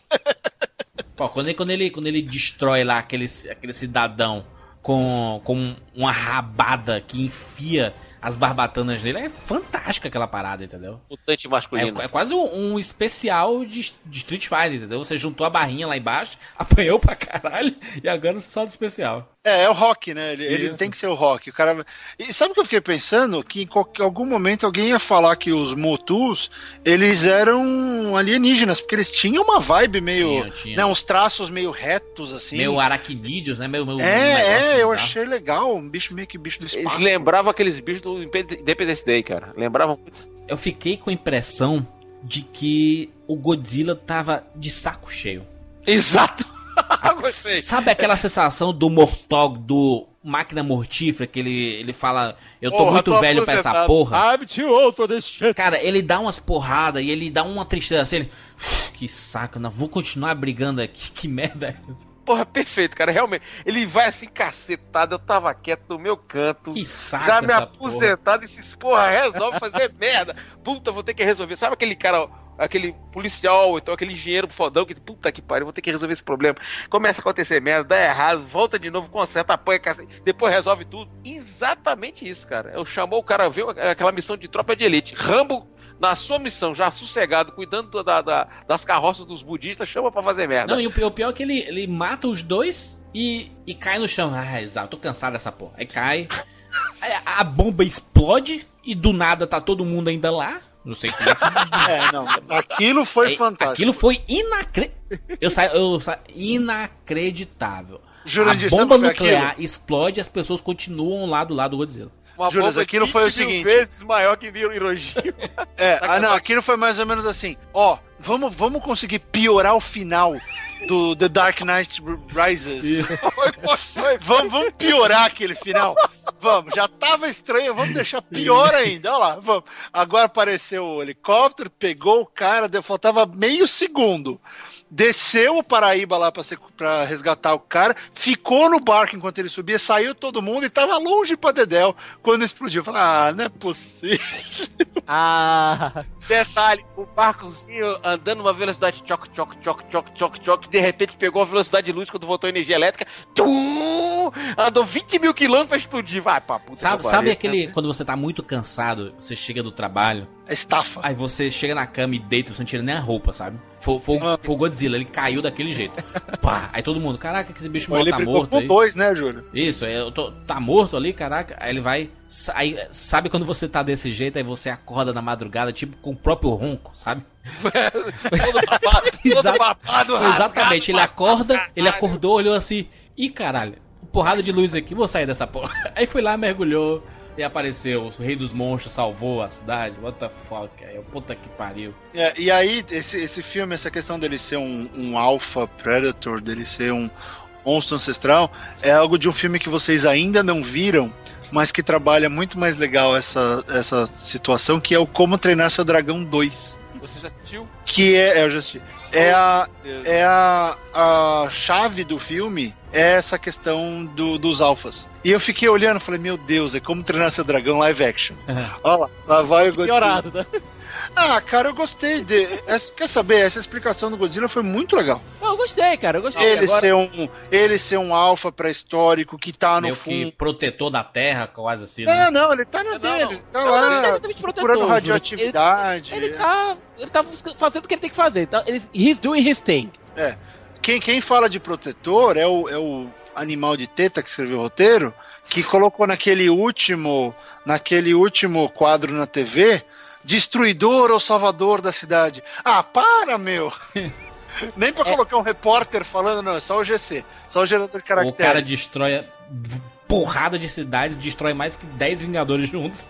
Pô, quando ele, quando ele, quando ele destrói lá aquele, aquele cidadão com, com uma rabada que enfia as barbatanas dele, é fantástica aquela parada, entendeu? Mutante masculino. É, é quase um, um especial de, de Street Fighter, entendeu? Você juntou a barrinha lá embaixo, apanhou pra caralho e agora você solta o especial. É, é o rock, né? Ele, ele tem que ser o rock. O cara... E sabe o que eu fiquei pensando? Que em qualquer, algum momento alguém ia falar que os Motus, eles eram alienígenas, porque eles tinham uma vibe meio. Tinha, tinha. Né, uns traços meio retos, assim. Meio aracnídeos, né? Meio, meio, É, é, eu bizarro. achei legal. Um bicho meio que bicho do Eles espaço. lembravam aqueles bichos do Independence Day, cara. Lembravam muito. Eu fiquei com a impressão de que o Godzilla tava de saco cheio. Exato! Sabe aquela sensação do Mortog, do Máquina Mortífera, que ele, ele fala, eu tô Porra, muito tô velho pra essa aposentado. porra. I'm too old for this shit. Cara, ele dá umas porradas e ele dá uma tristeza assim, ele... "Uf, Que saco, não vou continuar brigando aqui, que merda. é Porra, perfeito, cara. Realmente. Ele vai assim, cacetado. Eu tava quieto no meu canto. Que saco já me essa porra. aposentado e esses porra resolve fazer merda. Puta, vou ter que resolver. Sabe aquele cara, aquele policial, então aquele engenheiro fodão que, puta que pariu, vou ter que resolver esse problema. Começa a acontecer merda, dá errado, volta de novo, conserta, apanha, cacete, depois resolve tudo. Exatamente isso, cara. Eu chamou o cara, viu aquela missão de tropa de elite. Rambo. Na sua missão, já sossegado, cuidando da- da- das carroças dos budistas, chama pra fazer merda. Não, e o pior, o pior é que ele, ele mata os dois e, e cai no chão. Ah, exato, tô cansado dessa porra. Aí cai, a, a bomba explode e do nada tá todo mundo ainda lá. Não sei como é que. É, não. Aquilo foi É, fantástico. Aquilo foi inacre... eu sa... eu sa... inacreditável. Jurandir, a bomba nuclear explode e as pessoas continuam lá do lado do Godzilla. Uma Juras, bomba aquilo foi o 20 mil seguinte. vezes maior que viram Hiroshima. É, ah, não, aquilo foi mais ou menos assim. Ó, vamos, vamos conseguir piorar o final do The Dark Knight Rises. Foi, foi, foi. Vamos, vamos piorar aquele final. Vamos, já tava estranho, vamos deixar pior ainda. Olha lá, vamos. Agora apareceu o helicóptero, pegou o cara, faltava meio segundo. Desceu o Paraíba lá pra resgatar o cara, ficou no barco enquanto ele subia, saiu todo mundo e tava longe pra Dedéu quando explodiu. Eu Falei, ah, não é possível. Ah, Detalhe, o barcozinho andando numa velocidade choc, choc, choc, choc, choc, choc, de repente pegou a velocidade de luz quando voltou a energia elétrica, tum, andou 20 mil quilômetros pra explodir. Vai pra puta Sabe, que sabe aquele. Quando você tá muito cansado, você chega do trabalho, É estafa. aí você chega na cama e deita, você não tira nem a roupa, sabe? Foi, foi, foi o Godzilla, ele caiu daquele jeito. Pá! Aí todo mundo, caraca, que esse bicho Ele tá morto com aí. dois, né, Júlio? Isso, é, eu tô, tá morto ali, caraca. Aí ele vai. Aí, sabe quando você tá desse jeito, aí você acorda na madrugada, tipo, com o próprio ronco, sabe? todo babado, todo babado, Exatamente, ele rasgado, acorda, rasgado. ele acordou, olhou assim, ih caralho, porrada de luz aqui, vou sair dessa porra. Aí foi lá, mergulhou e apareceu, o rei dos monstros salvou a cidade, what the fuck, aí, puta que pariu. É, e aí, esse, esse filme, essa questão dele ser um, um alpha predator, dele ser um monstro ancestral, é algo de um filme que vocês ainda não viram, mas que trabalha muito mais legal essa, essa situação, que é o Como Treinar Seu Dragão 2. Você já assistiu? Que é, é, eu já assisti. É a, é a, a chave do filme é essa questão do, dos alfas. E eu fiquei olhando e falei, meu Deus, é como treinar seu dragão live action. Olha lá, lá vai o Godzilla. piorado, né? Ah, cara, eu gostei de. essa- quer saber? Essa explicação do Godzilla foi muito legal. Não, eu gostei, cara, eu gostei. Ele Agora, ser um, ele ser um alfa pré-histórico que tá no Meio que fundo. protetor da terra, quase assim, né? Não, não, ele tá na Não, dele, não. ele tá Não, não, ele lá tá exatamente protetor, procurando Júlio. radioatividade. ele tá, ele tá fazendo o que ele tem que fazer. Então, ele, he's doing his thing. Quem, quem fala de protetor é o, é o animal de teta que escreveu o roteiro, que colocou naquele último, naquele último quadro na TV, destruidor ou salvador da cidade. Ah, para, meu! Nem pra colocar um repórter falando, não, é só o GC, só o gerador de O caracteres. cara destrói a porrada de cidades, destrói mais que 10 Vingadores juntos.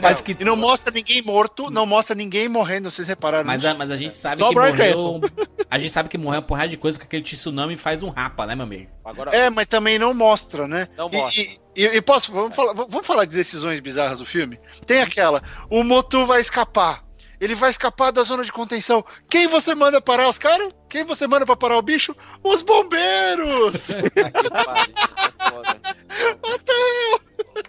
Mas que E não mostra ninguém morto, não mostra ninguém morrendo, vocês repararam Mas a, mas a gente sabe Só que morreu. A gente sabe que morreu uma porrada de coisa que aquele tsunami faz um rapa, né, meu amigo? Agora, É, mas também não mostra, né? Não E- mostra. E, e- e posso, vamos falar, vamos falar de decisões bizarras do filme? Tem aquela, o Motu vai escapar. Ele vai escapar da zona de contenção. Quem você manda parar os caras? Quem você manda pra parar o bicho? Os bombeiros! que pariu, é foda.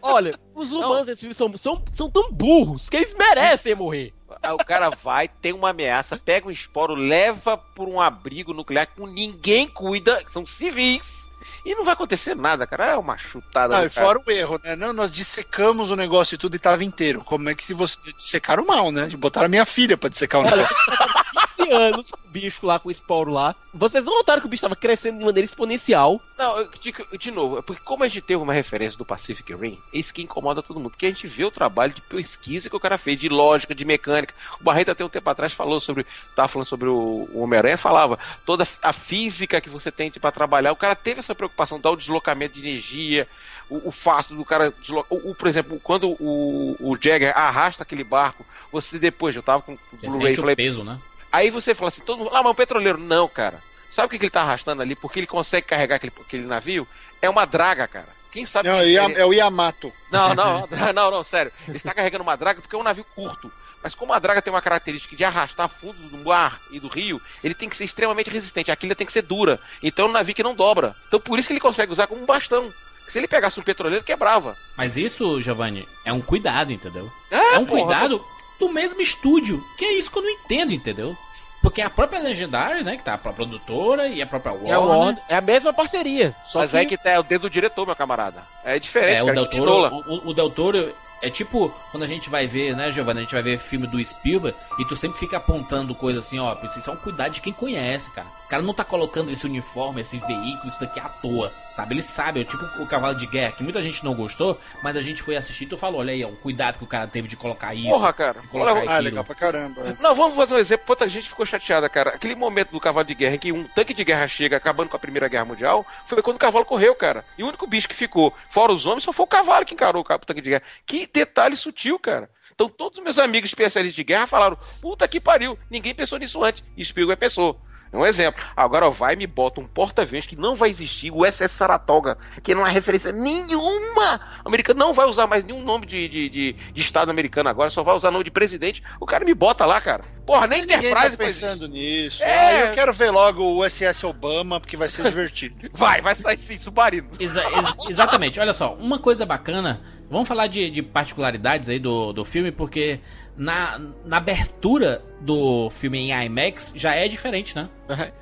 Olha, os humanos desse filme são, são, são tão burros que eles merecem morrer. Aí o cara vai, tem uma ameaça, pega um esporo, leva por um abrigo nuclear que ninguém cuida, que são civis. E não vai acontecer nada, cara. É uma chutada. Do e cara. fora o erro, né? Não, nós dissecamos o negócio e tudo e tava inteiro. Como é que se você dissecaram mal, né? Botaram a minha filha pra dissecar o negócio. vocês passaram 15 anos com o bicho lá, com o esporo lá. Vocês não notaram que o bicho tava crescendo de maneira exponencial. Não, eu digo- de novo, é porque como a gente teve uma referência do Pacific Rim, isso que incomoda todo mundo, porque a gente vê o trabalho de pesquisa que o cara fez, de lógica, de mecânica. O Barreto até um tempo atrás falou sobre, tava falando sobre o, o Homem-Aranha, falava toda a física que você tem para trabalhar. O cara teve essa preocupação, dar o deslocamento de energia, o, o fato do cara deslocar. O, o- por exemplo, quando o, o Jagger arrasta aquele barco, você depois, eu tava com o Blu-ray, falei, peso, né? Aí você fala assim, todo mundo, ah, mas um petroleiro. Não, cara. Sabe o que, que ele tá arrastando ali? Porque ele consegue carregar aquele, aquele navio? É uma draga, cara. Quem sabe. Não, que é ele- é o Yamato. não, não, não, não, sério. Ele está carregando uma draga porque é um navio curto. Mas como a draga tem uma característica de arrastar fundo do mar e do rio, ele tem que ser extremamente resistente. A quilha tem que ser dura. Então é um navio que não dobra. Então por isso que ele consegue usar como um bastão. Se ele pegasse um petroleiro, quebrava. Mas isso, Giovanni, é um cuidado, entendeu? É, É um porra, cuidado do mesmo estúdio. Que é isso que eu não entendo, entendeu? Porque a própria Legendary, né, que tá a própria produtora e a própria Warner. É, a Warner- é a mesma parceria. Só Mas que, aí que tá é o dedo do diretor, meu camarada. É diferente, É, o cara. Del que Toro, o, o- o Del Toro é tipo quando a gente vai ver, né, Giovanni? A gente vai ver filme do Spielberg e tu sempre fica apontando coisa assim, ó, isso é um cuidado de quem conhece, cara. O cara não tá colocando esse uniforme, esse veículo, isso daqui à toa, sabe? Ele sabe, é tipo o Cavalo de Guerra, que muita gente não gostou, mas a gente foi assistir e tu falou, olha aí, o cuidado que o cara teve de colocar isso. Porra, cara. de colocar Olha, Ah, aquilo. legal pra caramba. é. Não, vamos fazer um exemplo. Puta, a gente ficou chateada, cara. Aquele momento do cavalo de guerra em que um tanque de guerra chega acabando com a Primeira Guerra Mundial foi quando o cavalo correu, cara. E o único bicho que ficou, fora os homens, só foi o cavalo que encarou o tanque de guerra. Que detalhe sutil, cara. Então todos os meus amigos especialistas de guerra falaram: puta que pariu, ninguém pensou nisso antes. E Spielberg pensou. É um exemplo. Agora vai e me bota um porta-aviões que não vai existir, o SS Saratoga, que não é referência nenhuma. O americano não vai usar mais nenhum nome de, de, de, de Estado americano agora, só vai usar nome de presidente. O cara me bota lá, cara. Porra, nem Ninguém Enterprise tá faz isso. pensando nisso. É. Ah, eu quero ver logo o SS Obama, porque vai ser divertido. Vai, vai sair sim, submarino. Exa- ex- exatamente, olha só, uma coisa bacana, vamos falar de, de particularidades aí do, do filme, porque na, na abertura do filme em IMAX já é diferente, né?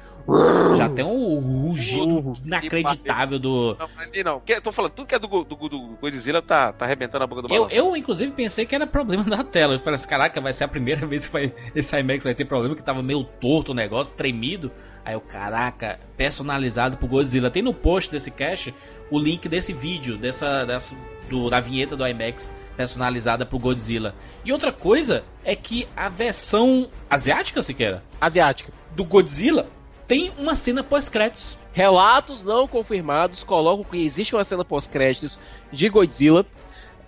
Já tem um rugido inacreditável do. Não, mas e não. Que, tô falando, tudo que é do, do, do Godzilla tá, tá arrebentando a boca do Eu, balão. eu, inclusive, pensei que era problema da tela. Eu falei assim, caraca, vai ser a primeira vez que vai, esse IMAX vai ter problema, que tava meio torto o negócio, tremido. Aí eu, caraca, personalizado pro Godzilla. Tem no post desse cache o link desse vídeo, dessa, dessa do, da vinheta do IMAX personalizada pro Godzilla. E outra coisa é que a versão asiática, sequer, Asiática. do Godzilla, tem uma cena pós-créditos. Relatos não confirmados colocam que existe uma cena pós-créditos de Godzilla,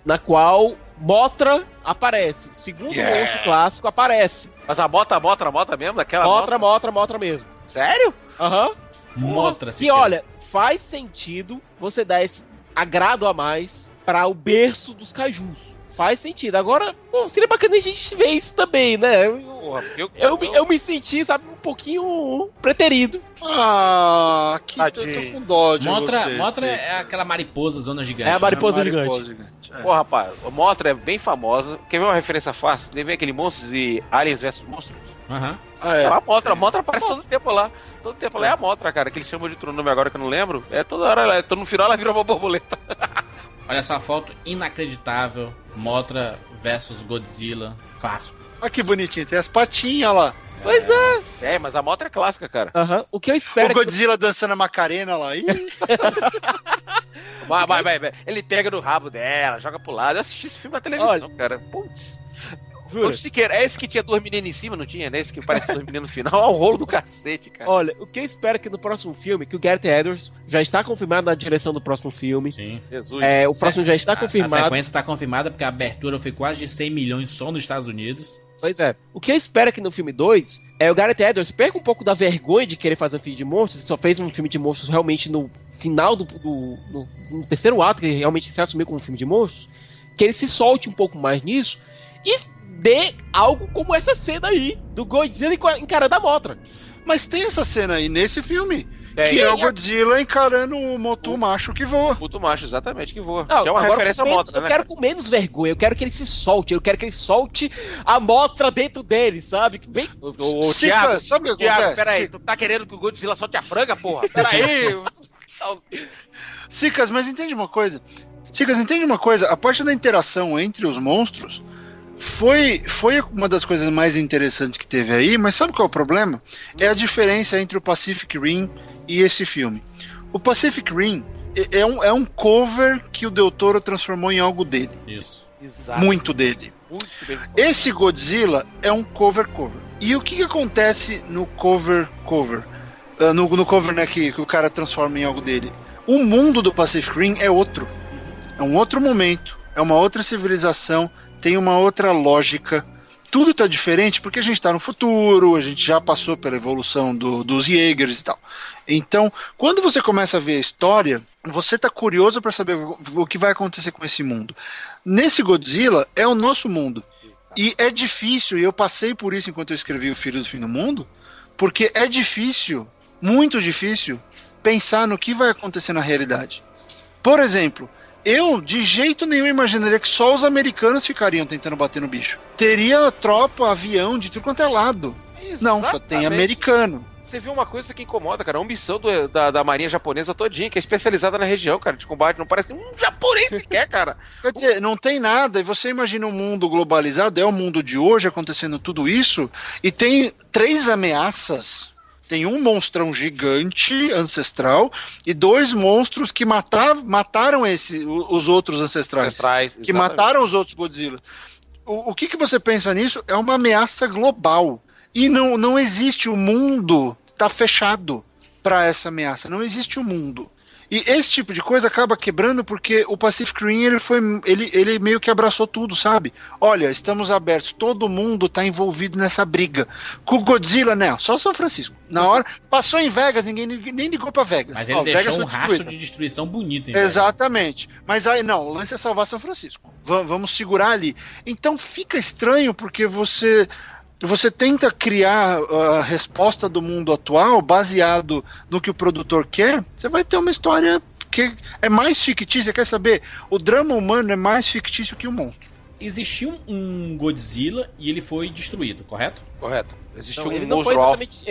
na qual Motra aparece. Segundo Yeah. o monstro clássico, aparece. Mas a bota, a bota, a bota mesmo, daquela Motra, motra- Motra, Motra mesmo. Sério? Aham. Motra, Que sequer. olha, faz sentido você dar esse agrado a mais para o berço dos cajus. Faz sentido. Agora, pô, seria bacana a gente ver isso também, né? Eu, Porra, porque eu, eu, me- eu me senti, sabe, um pouquinho preterido. Ah, que eu tô Tadinho. com dó de Motra, você. Motra é aquela mariposa, zona gigante. É a né? mariposa Mariposa gigante. gigante. É. Pô, rapaz, a Motra é bem famosa. Quer ver uma referência fácil? Levei aquele Monstros e Aliens vs Monstros. Aham. Ah, é. É. A Motra, a Motra aparece todo tempo lá. Todo tempo lá é a Motra, cara, que eles chamam de outro nome agora que eu não lembro. É toda hora, ela- no final ela vira uma borboleta. Olha essa foto inacreditável. Motra versus Godzilla. Clássico. Olha que bonitinho, tem as patinhas lá. Pois é. É, mas a moto é clássica, cara. Aham. O que eu espero O é que Godzilla dançando a Macarena lá. Ih, Vai, vai, vai, vai. Ele pega no rabo dela, joga pro lado. Eu assisti esse filme na televisão, Olha. cara. Putz. Jura? Onde se queira. É esse que tinha duas meninas em cima, não tinha? Né? Esse que parece duas meninas no final. É o rolo do cacete, cara. Olha, o que eu espero é que no próximo filme, que o Gareth Edwards já está confirmado na direção do próximo filme. Sim. Jesus. É, o próximo já está A- A confirmado. sequência tá confirmada porque a abertura foi quase de 100 milhões só nos Estados Unidos. Pois é. O que eu espero é que no filme 2 é o Gareth Edwards perca um pouco da vergonha de querer fazer um filme de monstros. Ele só fez um filme de monstros realmente no final do, do- no, no terceiro ato, que ele realmente se assumiu como um filme de monstros. Que ele se solte um pouco mais nisso e dê algo como essa cena aí do Godzilla enca- encarando a Motra. Mas tem essa cena aí nesse filme. Tem. que é o Godzilla encarando o Motu macho que voa. Puto macho, exatamente, que voa. Não, que é uma referência à menos- moto, Eu né? quero com menos vergonha, eu quero que ele se solte, eu quero que ele solte a Motra dentro dele, sabe? Bem, ô, Sica, Thiago, sabe o que Thiago, peraí, tu tá querendo que o Godzilla solte a franga, porra? Peraí. Sicas, mas entende uma coisa? Sicas, entende uma coisa? A parte da interação entre os monstros foi, foi uma das coisas mais interessantes que teve aí, mas sabe qual é o problema? É a diferença entre o Pacific Rim e esse filme. O Pacific Rim é- é um, é um cover que o Del Toro transformou em algo dele. Isso. Exato. Muito dele. Muito bem. Esse Godzilla é um cover cover. E o que, que acontece no cover cover? Ah, no, no cover né, que, que o cara transforma em algo dele. O mundo do Pacific Rim é outro. É um outro momento. É uma outra civilização. Tem uma outra lógica. Tudo tá diferente porque a gente tá no futuro, a gente já passou pela evolução do- dos Jaegers e tal. Então, quando você começa a ver a história, você tá curioso para saber o o que vai acontecer com esse mundo. Nesse Godzilla é o nosso mundo. E é difícil, e eu passei por isso enquanto eu escrevi O Filho do Fim do Mundo, porque é difícil, muito difícil, pensar no que vai acontecer na realidade. Por exemplo, eu de jeito nenhum imaginaria que só os americanos ficariam tentando bater no bicho. Teria tropa, avião, de tudo quanto é lado. Não, só tem Exatamente. americano. Você viu uma coisa que incomoda, cara? A missão do- da, da marinha japonesa todinha, que é especializada na região, cara, de combate. Não parece um japonês sequer, cara. Quer dizer, não tem nada, e você imagina um mundo globalizado, é o mundo de hoje acontecendo tudo isso, e tem três ameaças. Tem um monstrão gigante, ancestral, e dois monstros que mata- mataram esse, os outros ancestrais. Ancestrais. que exatamente. mataram os outros Godzilla. O, o que, que você pensa nisso? É uma ameaça global. E não, não existe o mundo tá fechado para essa ameaça. Não existe o mundo. E esse tipo de coisa acaba quebrando porque o Pacific Rim ele foi ele, ele meio que abraçou tudo, sabe? Olha, estamos abertos, todo mundo tá envolvido nessa briga. Com o Godzilla, né? Só São Francisco. Na hora passou em Vegas, ninguém nem ligou para Vegas. Mas ele Ó, deixou Vegas um rastro de destruição bonito, hein? Exatamente. Mas aí, não, o lance é salvar São Francisco. Va- vamos segurar ali. Então fica estranho porque você. Você tenta criar a resposta do mundo atual baseado no que o produtor quer, você vai ter uma história que é mais fictícia. Quer saber? O drama humano é mais fictício que o monstro. Existiu um Godzilla e ele foi destruído, correto? Correto. Existe Não, um não monstro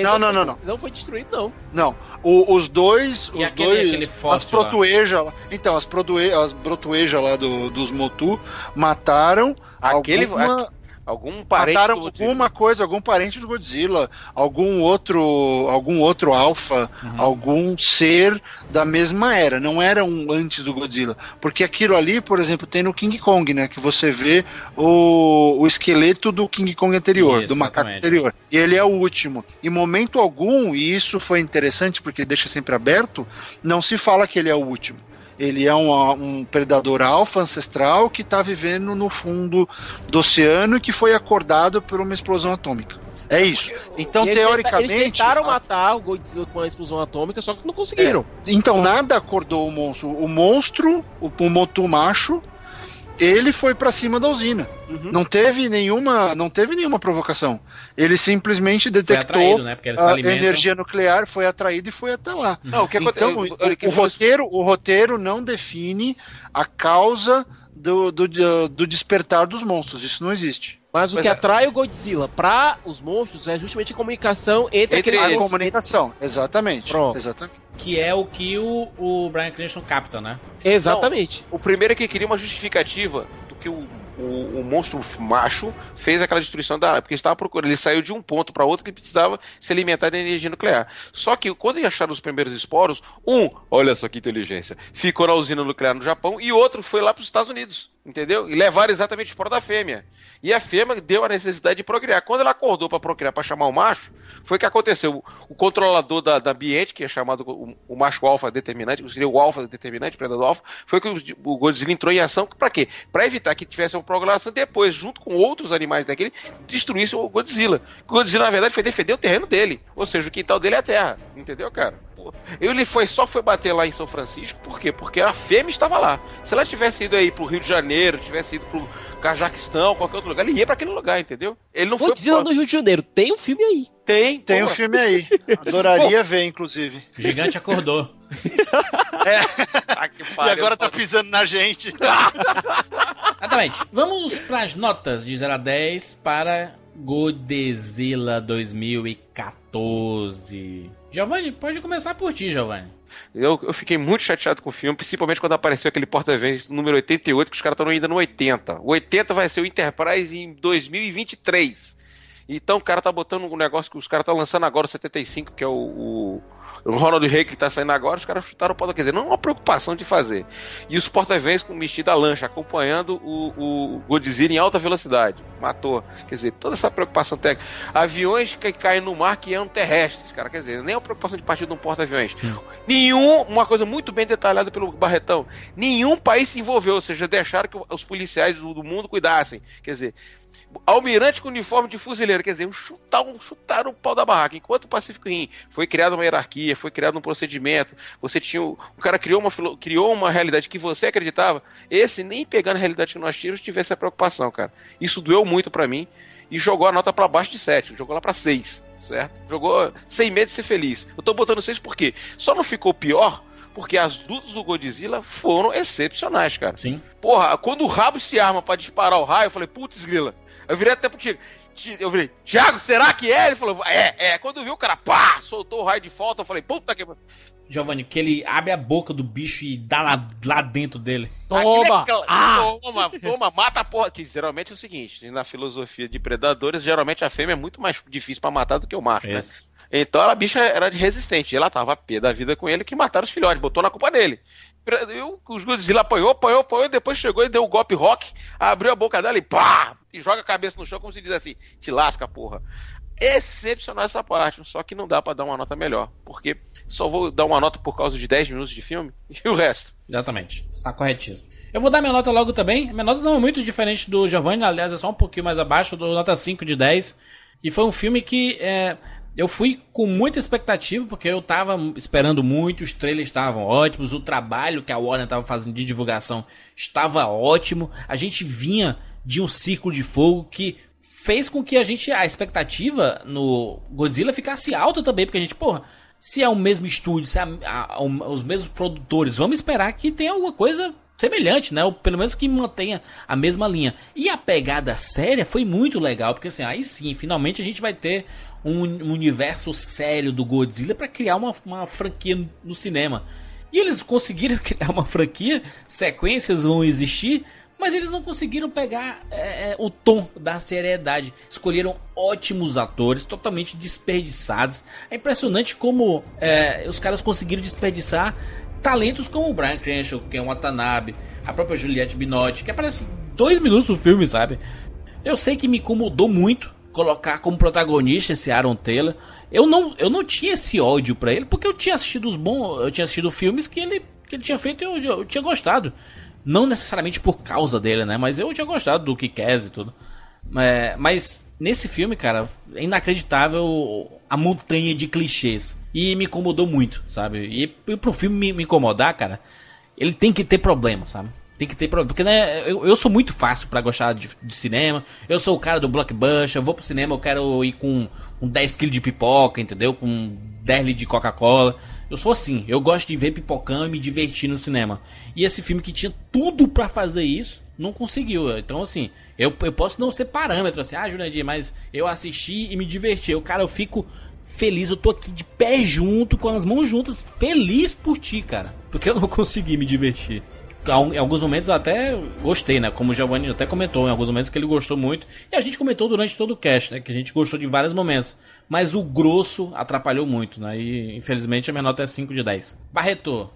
Não, não, não, não. Não foi destruído, não. Não, o- os dois, E os aquele- dois, aquele as protuejas lá. Então, as, protue, as brotuejas lá do- dos Motu mataram Aquele- alguma, Algum parente mataram alguma coisa, algum parente do Godzilla, algum outro, algum outro alfa, algum ser da mesma era. Não era um antes do Godzilla, porque aquilo ali, por exemplo, tem no King Kong, né? Que você vê o, o esqueleto do King Kong anterior, Isso, do macaco exatamente. anterior. E ele é o último. Em momento algum, e isso foi interessante porque deixa sempre aberto, não se fala que ele é o último. Ele é um, um predador alfa ancestral que está vivendo no fundo do oceano e que foi acordado por uma explosão atômica. É isso. Então, eles teoricamente. Eles tentaram matar o Godzilla com a explosão atômica, só que não conseguiram. Então, nada acordou o monstro. O monstro, o, o Motu macho, ele foi pra cima da usina. Uhum. Não teve nenhuma, não teve nenhuma provocação. Ele simplesmente Foi detectou atraído, né? A energia nuclear, foi atraído e foi até lá. Não, o que Então, aconteceu? o, o roteiro, o roteiro não define a causa do, do, do despertar dos monstros. Isso não existe. Mas o Pois que é. atrai o Godzilla pra os monstros é justamente a comunicação entre, Entre aqueles A eles. comunicação, exatamente. Pronto. exatamente. Que é o que o, o Brian Cranston capta, né? Exatamente. O primeiro é que queria uma justificativa do que o, o, o monstro macho fez aquela destruição da. Porque estava procurando. Ele saiu de um ponto para outro que precisava se alimentar de energia nuclear. Só que quando acharam os primeiros esporos, um, olha só que inteligência, ficou na usina nuclear no Japão e outro foi lá para os Estados Unidos. Entendeu? E levaram exatamente o esporo da fêmea. E a fêmea deu a necessidade de procriar. Quando ela acordou para procriar, para chamar o macho, foi o que aconteceu. O, controlador da, da, ambiente, que é chamado o, o macho alfa determinante, seria o alfa determinante, predador alfa, foi que o, o Godzilla entrou em ação. Para quê? Para evitar que tivesse uma programação depois, junto com outros animais daquele, destruísse o Godzilla. O Godzilla, na verdade, foi defender o terreno dele. Ou seja, o quintal dele é a terra. Entendeu, cara? Ele foi, só foi bater lá em São Francisco, por quê? Porque a fêmea estava lá. Se ela tivesse ido aí pro Rio de Janeiro, tivesse ido pro Cajaquistão, qualquer outro lugar, ele ia para aquele lugar, entendeu? Ele não foi. Dizer no Rio de Janeiro, tem um filme aí. Tem, tem pô. um filme aí. Adoraria ver, inclusive. O gigante acordou. é. Ah, e agora tá pisando na gente. Exatamente. Vamos para as notas de 0 a 10 para Godzilla 2014. Giovanni, pode começar por ti, Giovanni. Eu, eu, fiquei muito chateado com o filme, principalmente quando apareceu aquele porta-aviões número 88, que os caras estão ainda no 80. O 80 vai ser o Enterprise em 2023. Então o cara tá botando um negócio que os caras estão lançando agora, o 75, que é o, o o Ronald Reagan que tá saindo agora, os caras chutaram o pau. Quer dizer, não é uma preocupação de fazer. E os porta-aviões com vestido a lancha, acompanhando o, o Godzilla em alta velocidade. Matou. Quer dizer, toda essa preocupação técnica. Aviões que caem no mar que eram terrestres, cara. Quer dizer, nem a preocupação de partir de um porta-aviões. Hum. Nenhum, uma coisa muito bem detalhada pelo Barretão, nenhum país se envolveu, ou seja, deixaram que os policiais do, do mundo cuidassem. Quer dizer, almirante com uniforme de fuzileiro, quer dizer, chutar um, chutar o pau da barraca. Enquanto o Pacífico Rim foi criada uma hierarquia, foi criado um procedimento, você tinha. O cara criou uma, criou uma realidade que você acreditava, esse nem pegando a realidade que nós tínhamos tivesse a preocupação, cara. Isso doeu muito para mim e jogou a nota para baixo de 7, jogou lá para 6, certo? Jogou sem medo de ser feliz. Eu tô botando 6 porque só não ficou pior porque as lutas do Godzilla foram excepcionais, cara. Sim. Porra, quando o rabo se arma para disparar o raio, eu falei, putz, grila, eu virei até pro Tiago. Eu falei, Thiago, será que é? Ele falou, é, é. Quando viu o cara, pá, soltou o raio de volta, eu falei, puta que. Giovanni, que ele abre a boca do bicho e dá lá, lá dentro dele. Toma! É... Ah! Toma, toma, mata a porra. Que geralmente é o seguinte: na filosofia de predadores, geralmente a fêmea é muito mais difícil para matar do que o macho, né? Então a bicha era resistente. Ela tava a pé da vida com ele que mataram os filhotes, botou na culpa dele. Eu, os Godzilla apanhou, apanhou, apanhou, depois chegou e deu o um golpe rock, abriu a boca dela e pá! E joga a cabeça no chão, como se diz assim: te lasca, porra. Excepcional essa parte, só que não dá para dar uma nota melhor, porque só vou dar uma nota por causa de 10 minutos de filme e o resto. Exatamente, está corretíssimo. Eu vou dar minha nota logo também. Minha nota não é muito diferente do Giovanni, aliás, é só um pouquinho mais abaixo, do nota 5 de 10. E foi um filme que é, eu fui com muita expectativa, porque eu tava esperando muito, os trailers estavam ótimos, o trabalho que a Warner estava fazendo de divulgação estava ótimo. A gente vinha de um círculo de fogo que fez com que a gente a expectativa no Godzilla ficasse alta também, porque a gente, porra, se é o mesmo estúdio, se é a, a, os mesmos produtores, vamos esperar que tenha alguma coisa semelhante, né? Ou pelo menos que mantenha a mesma linha. E a pegada séria foi muito legal, porque assim, aí sim, finalmente a gente vai ter um, universo sério do Godzilla para criar uma, uma franquia no cinema. E eles conseguiram criar uma franquia, sequências vão existir, mas eles não conseguiram pegar é, é, o tom da seriedade. Escolheram ótimos atores, totalmente desperdiçados. É impressionante como é, os caras conseguiram desperdiçar talentos como o Brian Cranston, que é um Watanabe, a própria Juliette Binotti, que aparece dois minutos no filme, sabe? Eu sei que me incomodou muito colocar como protagonista esse Aaron Taylor. Eu não, eu não tinha esse ódio para ele, porque eu tinha assistido os bons, eu tinha assistido filmes que ele, que ele tinha feito e eu, eu, eu, tinha gostado. Não necessariamente por causa dele, né? Mas eu tinha gostado do kick e tudo. É, mas nesse filme, cara, é inacreditável a montanha de clichês. E me incomodou muito, sabe? E, e pro filme me, me incomodar, cara, ele tem que ter problema, sabe? Tem que ter problema. Porque, né, eu, eu sou muito fácil para gostar de, de, cinema. Eu sou o cara do blockbuster. Eu vou pro cinema, eu quero ir com, com 10 kg de pipoca, entendeu? Com 10 litros de Coca-Cola. Eu sou assim. Eu gosto de ver pipocão e me divertir no cinema. E esse filme que tinha tudo para fazer isso, não conseguiu. Então, assim, eu, eu posso não ser parâmetro, assim, ah, Jurandir, mas eu assisti e me diverti. Eu, cara, eu fico feliz, eu tô aqui de pé junto, com as mãos juntas, feliz por ti, cara. Porque eu não consegui me divertir. Em alguns momentos eu até gostei, né? Como o Giovanni até comentou, em alguns momentos que ele gostou muito. E a gente comentou durante todo o cast, né? Que a gente gostou de vários momentos. Mas o grosso atrapalhou muito, né? E infelizmente a minha nota é 5 de 10. Barreto.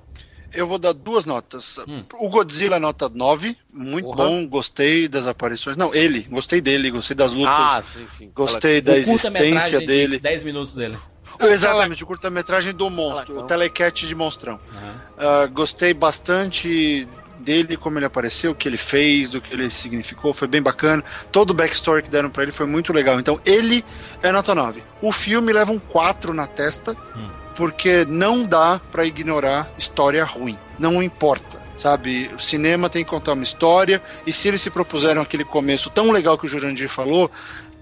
Eu vou dar duas notas. Hum. O Godzilla nota 9, muito uhum. bom, gostei das aparições. Não, ele, gostei dele, gostei das lutas. Ah, sim, sim. Gostei da existência dele. 10 minutos dele. Exatamente, o curta-metragem do monstro, o telecat de monstrão. Uhum. Uh, gostei bastante dele, como ele apareceu, o que ele fez, do que ele significou, foi bem bacana. Todo o backstory que deram para ele foi muito legal. Então, ele é nota 9. O filme leva um 4 na testa, hum. porque não dá para ignorar história ruim. Não importa sabe? O cinema tem que contar uma história, e se eles se propuseram aquele começo tão legal que o Jurandir falou,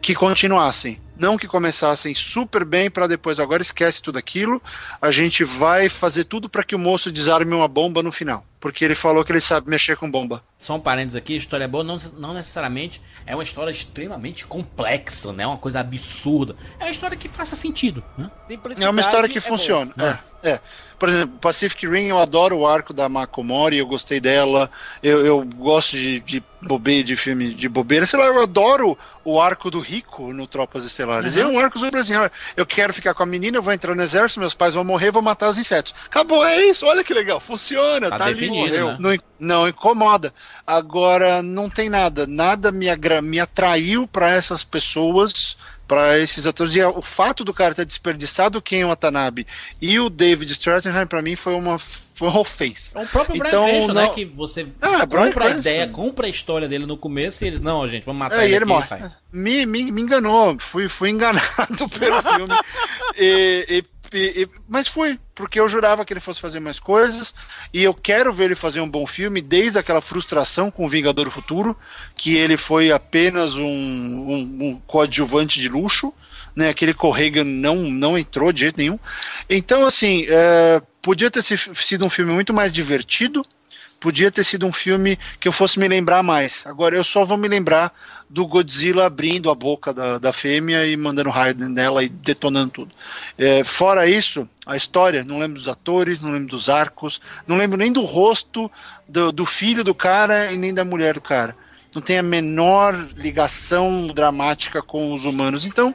que continuassem. Não que começassem super bem para depois, agora esquece tudo aquilo, a gente vai fazer tudo para que o moço desarme uma bomba no final. Porque ele falou que ele sabe mexer com bomba. Só um parênteses aqui, história boa não, não necessariamente é uma história extremamente complexa, né? Uma coisa absurda. É uma história que faça sentido, né? É uma história que é funciona. Bom, né? é, é. Por exemplo, Pacific Rim, eu adoro o arco da Makomori, eu gostei dela. Eu, eu gosto de, de bobeira, de filme de bobeira. Sei lá, eu adoro o arco do Rico no Tropas Estelares. Uhum. É um arco sobre assim, eu quero ficar com a menina, eu vou entrar no exército, meus pais vão morrer, vou matar os insetos. Acabou, é isso, olha que legal, funciona, tá, tá definido, ali, né? não, não incomoda. Agora, não tem nada, nada me, me atraiu para essas pessoas para esses atores. E o fato do cara ter desperdiçado o Ken Watanabe e o David Strathairn, para mim, foi uma, foi uma ofensa. É o próprio Brian então, Cranston, né? Que você ah, compra a ideia, compra a história dele no começo e eles, não, gente, vamos matar é, ele, ele morre. Me, me, me enganou, fui, fui enganado pelo filme. e, e e, e, mas fui, porque eu jurava que ele fosse fazer mais coisas, e eu quero ver ele fazer um bom filme, desde aquela frustração com o Vingador do Futuro, que ele foi apenas um, um, um coadjuvante de luxo, né? Aquele Corregan não, não entrou de jeito nenhum. Então, assim, é, podia ter sido um filme muito mais divertido, podia ter sido um filme que eu fosse me lembrar mais. Agora, eu só vou me lembrar do Godzilla abrindo a boca da, da fêmea e mandando raio nela e detonando tudo. É, fora isso, a história, não lembro dos atores, não lembro dos arcos, não lembro nem do rosto do, do filho do cara e nem da mulher do cara. Não tem a menor ligação dramática com os humanos. Então,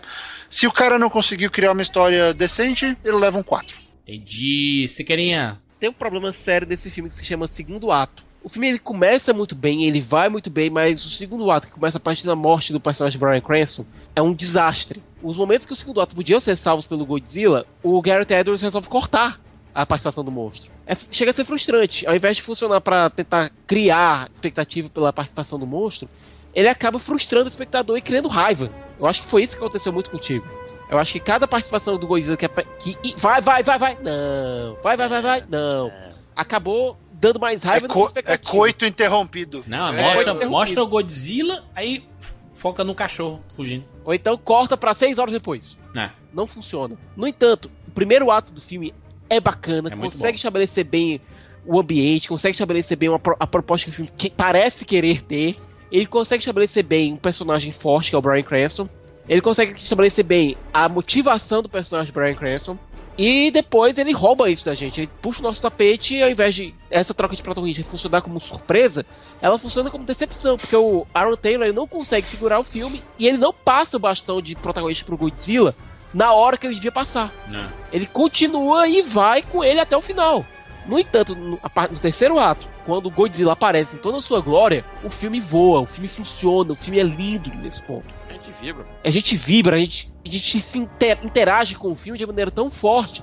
se o cara não conseguiu criar uma história decente, ele leva um 4. Entendi. Siqueirinha. Tem um problema sério desse filme que se chama Segundo Ato o filme ele começa muito bem, ele vai muito bem, mas o segundo ato, que começa a partir da morte do personagem Brian Cranston, é um desastre. Os momentos que o segundo ato podiam ser salvos pelo Godzilla, o Garrett Edwards resolve cortar a participação do monstro. É, chega a ser frustrante. Ao invés de funcionar para tentar criar expectativa pela participação do monstro, ele acaba frustrando o espectador e criando raiva. Eu acho que foi isso que aconteceu muito contigo. Eu acho que cada participação do Godzilla que, é, que vai, vai, vai, vai, não, vai, vai, vai, vai, não, acabou dando mais raiva é do que expectativa. É coito interrompido. Não, é mostra, interrompido. mostra o Godzilla, aí foca no cachorro fugindo. Ou então corta para seis horas depois. É. Não funciona. No entanto, o primeiro ato do filme é bacana, é consegue estabelecer bem o ambiente, consegue estabelecer bem uma, a proposta que o filme que parece querer ter. Ele consegue estabelecer bem um personagem forte, que é o Brian Cranston. Ele consegue estabelecer bem a motivação do personagem Brian Cranston. E depois ele rouba isso da gente. Ele puxa o nosso tapete e ao invés de essa troca de protagonista funcionar como surpresa, ela funciona como decepção, porque o Aaron Taylor não consegue segurar o filme e ele não passa o bastão de protagonista pro Godzilla na hora que ele devia passar. Não. Ele continua e vai com ele até o final. No entanto, no, no, terceiro ato, quando o Godzilla aparece em toda a sua glória, o filme voa, o filme funciona, o filme é lindo nesse ponto. A gente vibra. A gente vibra, a gente, a gente se inter, interage com o filme de maneira tão forte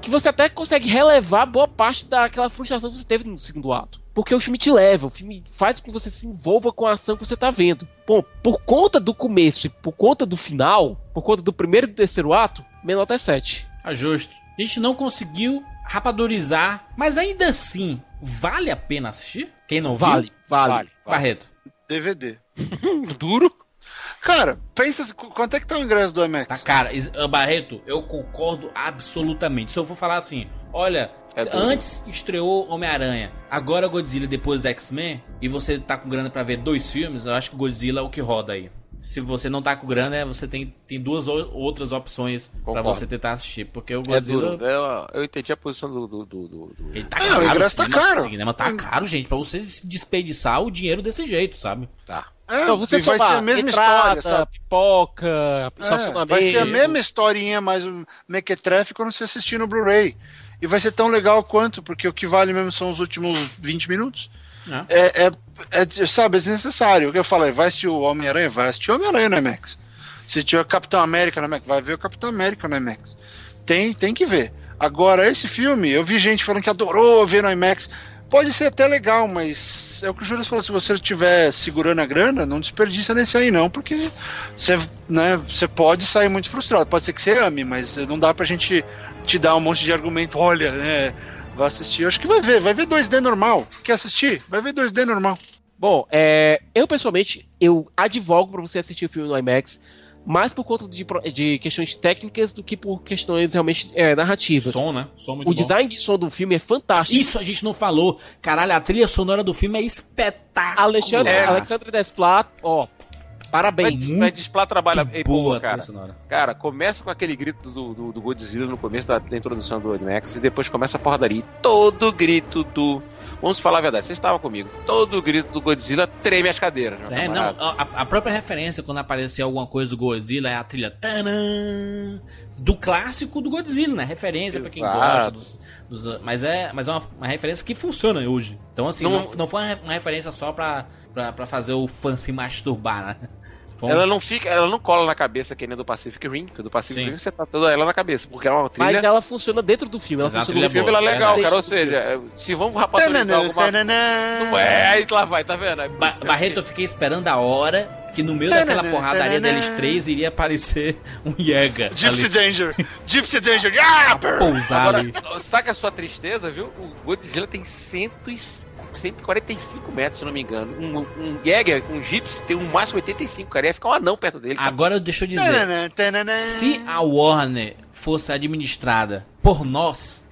que você até consegue relevar boa parte daquela frustração que você teve no segundo ato. Porque o filme te leva, o filme faz com que você se envolva com a ação que você está vendo. Bom, por conta do começo e por conta do final, por conta do primeiro e do terceiro ato, menor até 7. Ah, justo. A gente não conseguiu rapadorizar, mas ainda assim, vale a pena assistir? Quem não vale, viu? Vale, vale. Barreto. DVD. Duro? Cara, pensa quanto é que tá o ingresso do IMAX? Tá, cara, Barreto, eu concordo absolutamente. Se eu for falar assim, olha, é antes estreou Homem-Aranha, agora Godzilla depois X-Men, e você tá com grana para ver dois filmes, eu acho que Godzilla é o que roda aí. se você não tá com grana, é, você tem, tem duas o- outras opções pra Concordo. você tentar assistir. Porque o É Godzilla. duro. Eu, eu entendi a posição do. do, do, do- Ele tá É, o caro, ingresso tá cinema, caro. cinema tá caro, gente, pra você se desperdiçar o dinheiro desse jeito, sabe? Tá. É, Então, você vai somar ser a mesma entrada, história, sabe? pipoca, É, vai ser a mesma historinha, mais um mequetrefe quando você assistir no Blu-ray. E vai ser tão legal quanto, porque o que vale mesmo são os últimos 20 minutos. É, é, é, sabe, é desnecessário. O que eu falei, vai assistir o Homem-Aranha? Vai assistir o Homem-Aranha no IMAX. Se tiver Capitão América no IMAX, vai ver o Capitão América no IMAX. Tem, tem que ver. Agora, esse filme, eu vi gente falando que adorou ver no IMAX. Pode ser até legal, mas é o que o Júlio falou: se você estiver segurando a grana, não desperdiça nesse aí, não, porque você, né, você pode sair muito frustrado. Pode ser que você ame, mas não dá pra gente te dar um monte de argumento. Olha, né? Vai assistir. Acho que vai ver, vai ver 2D normal. Quer assistir? Vai ver 2D normal. Bom, é, eu pessoalmente, eu advogo pra você assistir o filme no IMAX, mais por conta de, de questões técnicas do que por questões realmente é, narrativas. Som, né? Som muito o bom. design de som do filme é fantástico. Isso a gente não falou. Caralho, a trilha sonora do filme é espetacular. Alexandre, É. Alexandre Desplat, ó, parabéns. Mas, mas Desplat trabalha. Ei, pô, boa a cara. trilha sonora. Cara, começa com aquele grito do, do, do Godzilla no começo da, da introdução do IMAX e depois começa a porradaria. E Todo grito do. Vamos falar a verdade, você estava comigo. Todo grito do Godzilla treme as cadeiras. É, não, camarada. a, a própria referência quando aparecer alguma coisa do Godzilla é a trilha tanã, do clássico do Godzilla, né? Referência pra quem gosta dos, dos- mas é, mas é uma, uma referência que funciona hoje. Então assim, não, Não- não foi uma re- uma referência só pra, pra fazer o fã se masturbar, né? Um- Ela não fica, ela não cola na cabeça que nem do Pacific Rim, porque do Pacific Sim. Rim você tá toda ela na cabeça, porque é uma trilha. Mas ela funciona dentro do filme. Ela a funciona no O filme boa, ela é legal, verdade. cara. Ou seja, é, se vamos Tananã, alguma. Não é, aí lá vai, tá vendo? Por Ba isso que eu Barreto, eu fiquei esperando a hora que no meio daquela porradaria deles três iria aparecer um Jäger Gypsy ali, Danger! Gypsy Danger! Ah, pousar Agora, ali. saca a sua tristeza, viu? O Godzilla tem 100 e 145 metros, se não me engano. Um, um Jäger, um Gypsy, tem um máximo 85, cara. Ia ficar um anão perto dele. cara. Agora deixa eu dizer, Tananã, tananã. se a Warner fosse administrada por nós,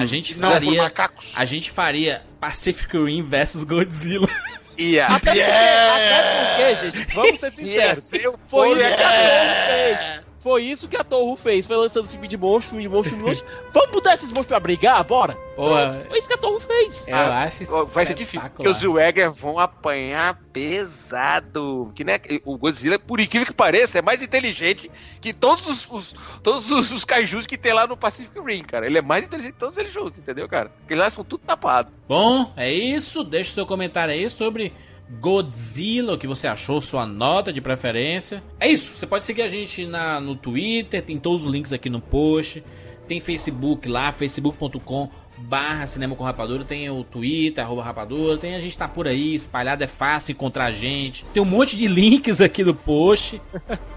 a gente faria macacos. a gente faria Pacific Rim versus Godzilla. Ia. Até porque, até porque, gente, vamos ser sinceros. O Foi isso e que a a- Torre fez. Foi isso que a Torre fez. Foi lançando filme de monstro, filme de monstro, filme de monstro. Vamos botar esses monstros pra brigar? Bora? Porra. Pronto, Foi isso que a Torre fez. Eu acho isso Vai ser difícil, porque os Jäger vão apanhar pesado. Que, né, o Godzilla, por incrível que pareça, é mais inteligente que todos os, os- todos os, os kaijus que tem lá no Pacific Rim, cara. Ele é mais inteligente que todos eles juntos, entendeu, cara? Porque eles lá são tudo tapados. Bom, é isso. Deixa o seu comentário aí sobre Godzilla, o que você achou, sua nota de preferência. É isso. Você pode seguir a gente na, no Twitter, tem todos os links aqui no post. Tem Facebook lá, facebook.com barra Cinema com Rapadura, tem o Twitter, arroba Rapadura, tem a gente tá por aí, espalhado, é fácil encontrar a gente. Tem um monte de links aqui no post.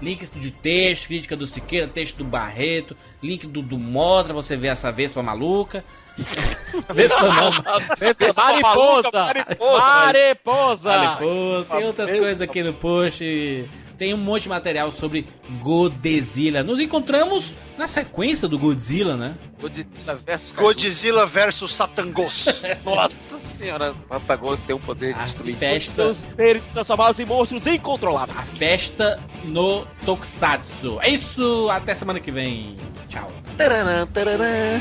links de texto, crítica do Siqueira, texto do Barreto, link do, do Motra, você ver essa Vespa maluca. Vespa não, Vespa, mariposa! mariposa. Mariposa! Tem outras coisas aqui no post. Tem um monte de material sobre Godzilla. Nos encontramos na sequência do Godzilla, né? Godzilla versus. Godzilla versus Satangos. Nossa senhora, Satagos tem um poder de A destruir. festa, Seus seres transformados em monstros incontroláveis. a festa no Tokusatsu. É isso, até semana que vem. Tchau. Taranã, taranã.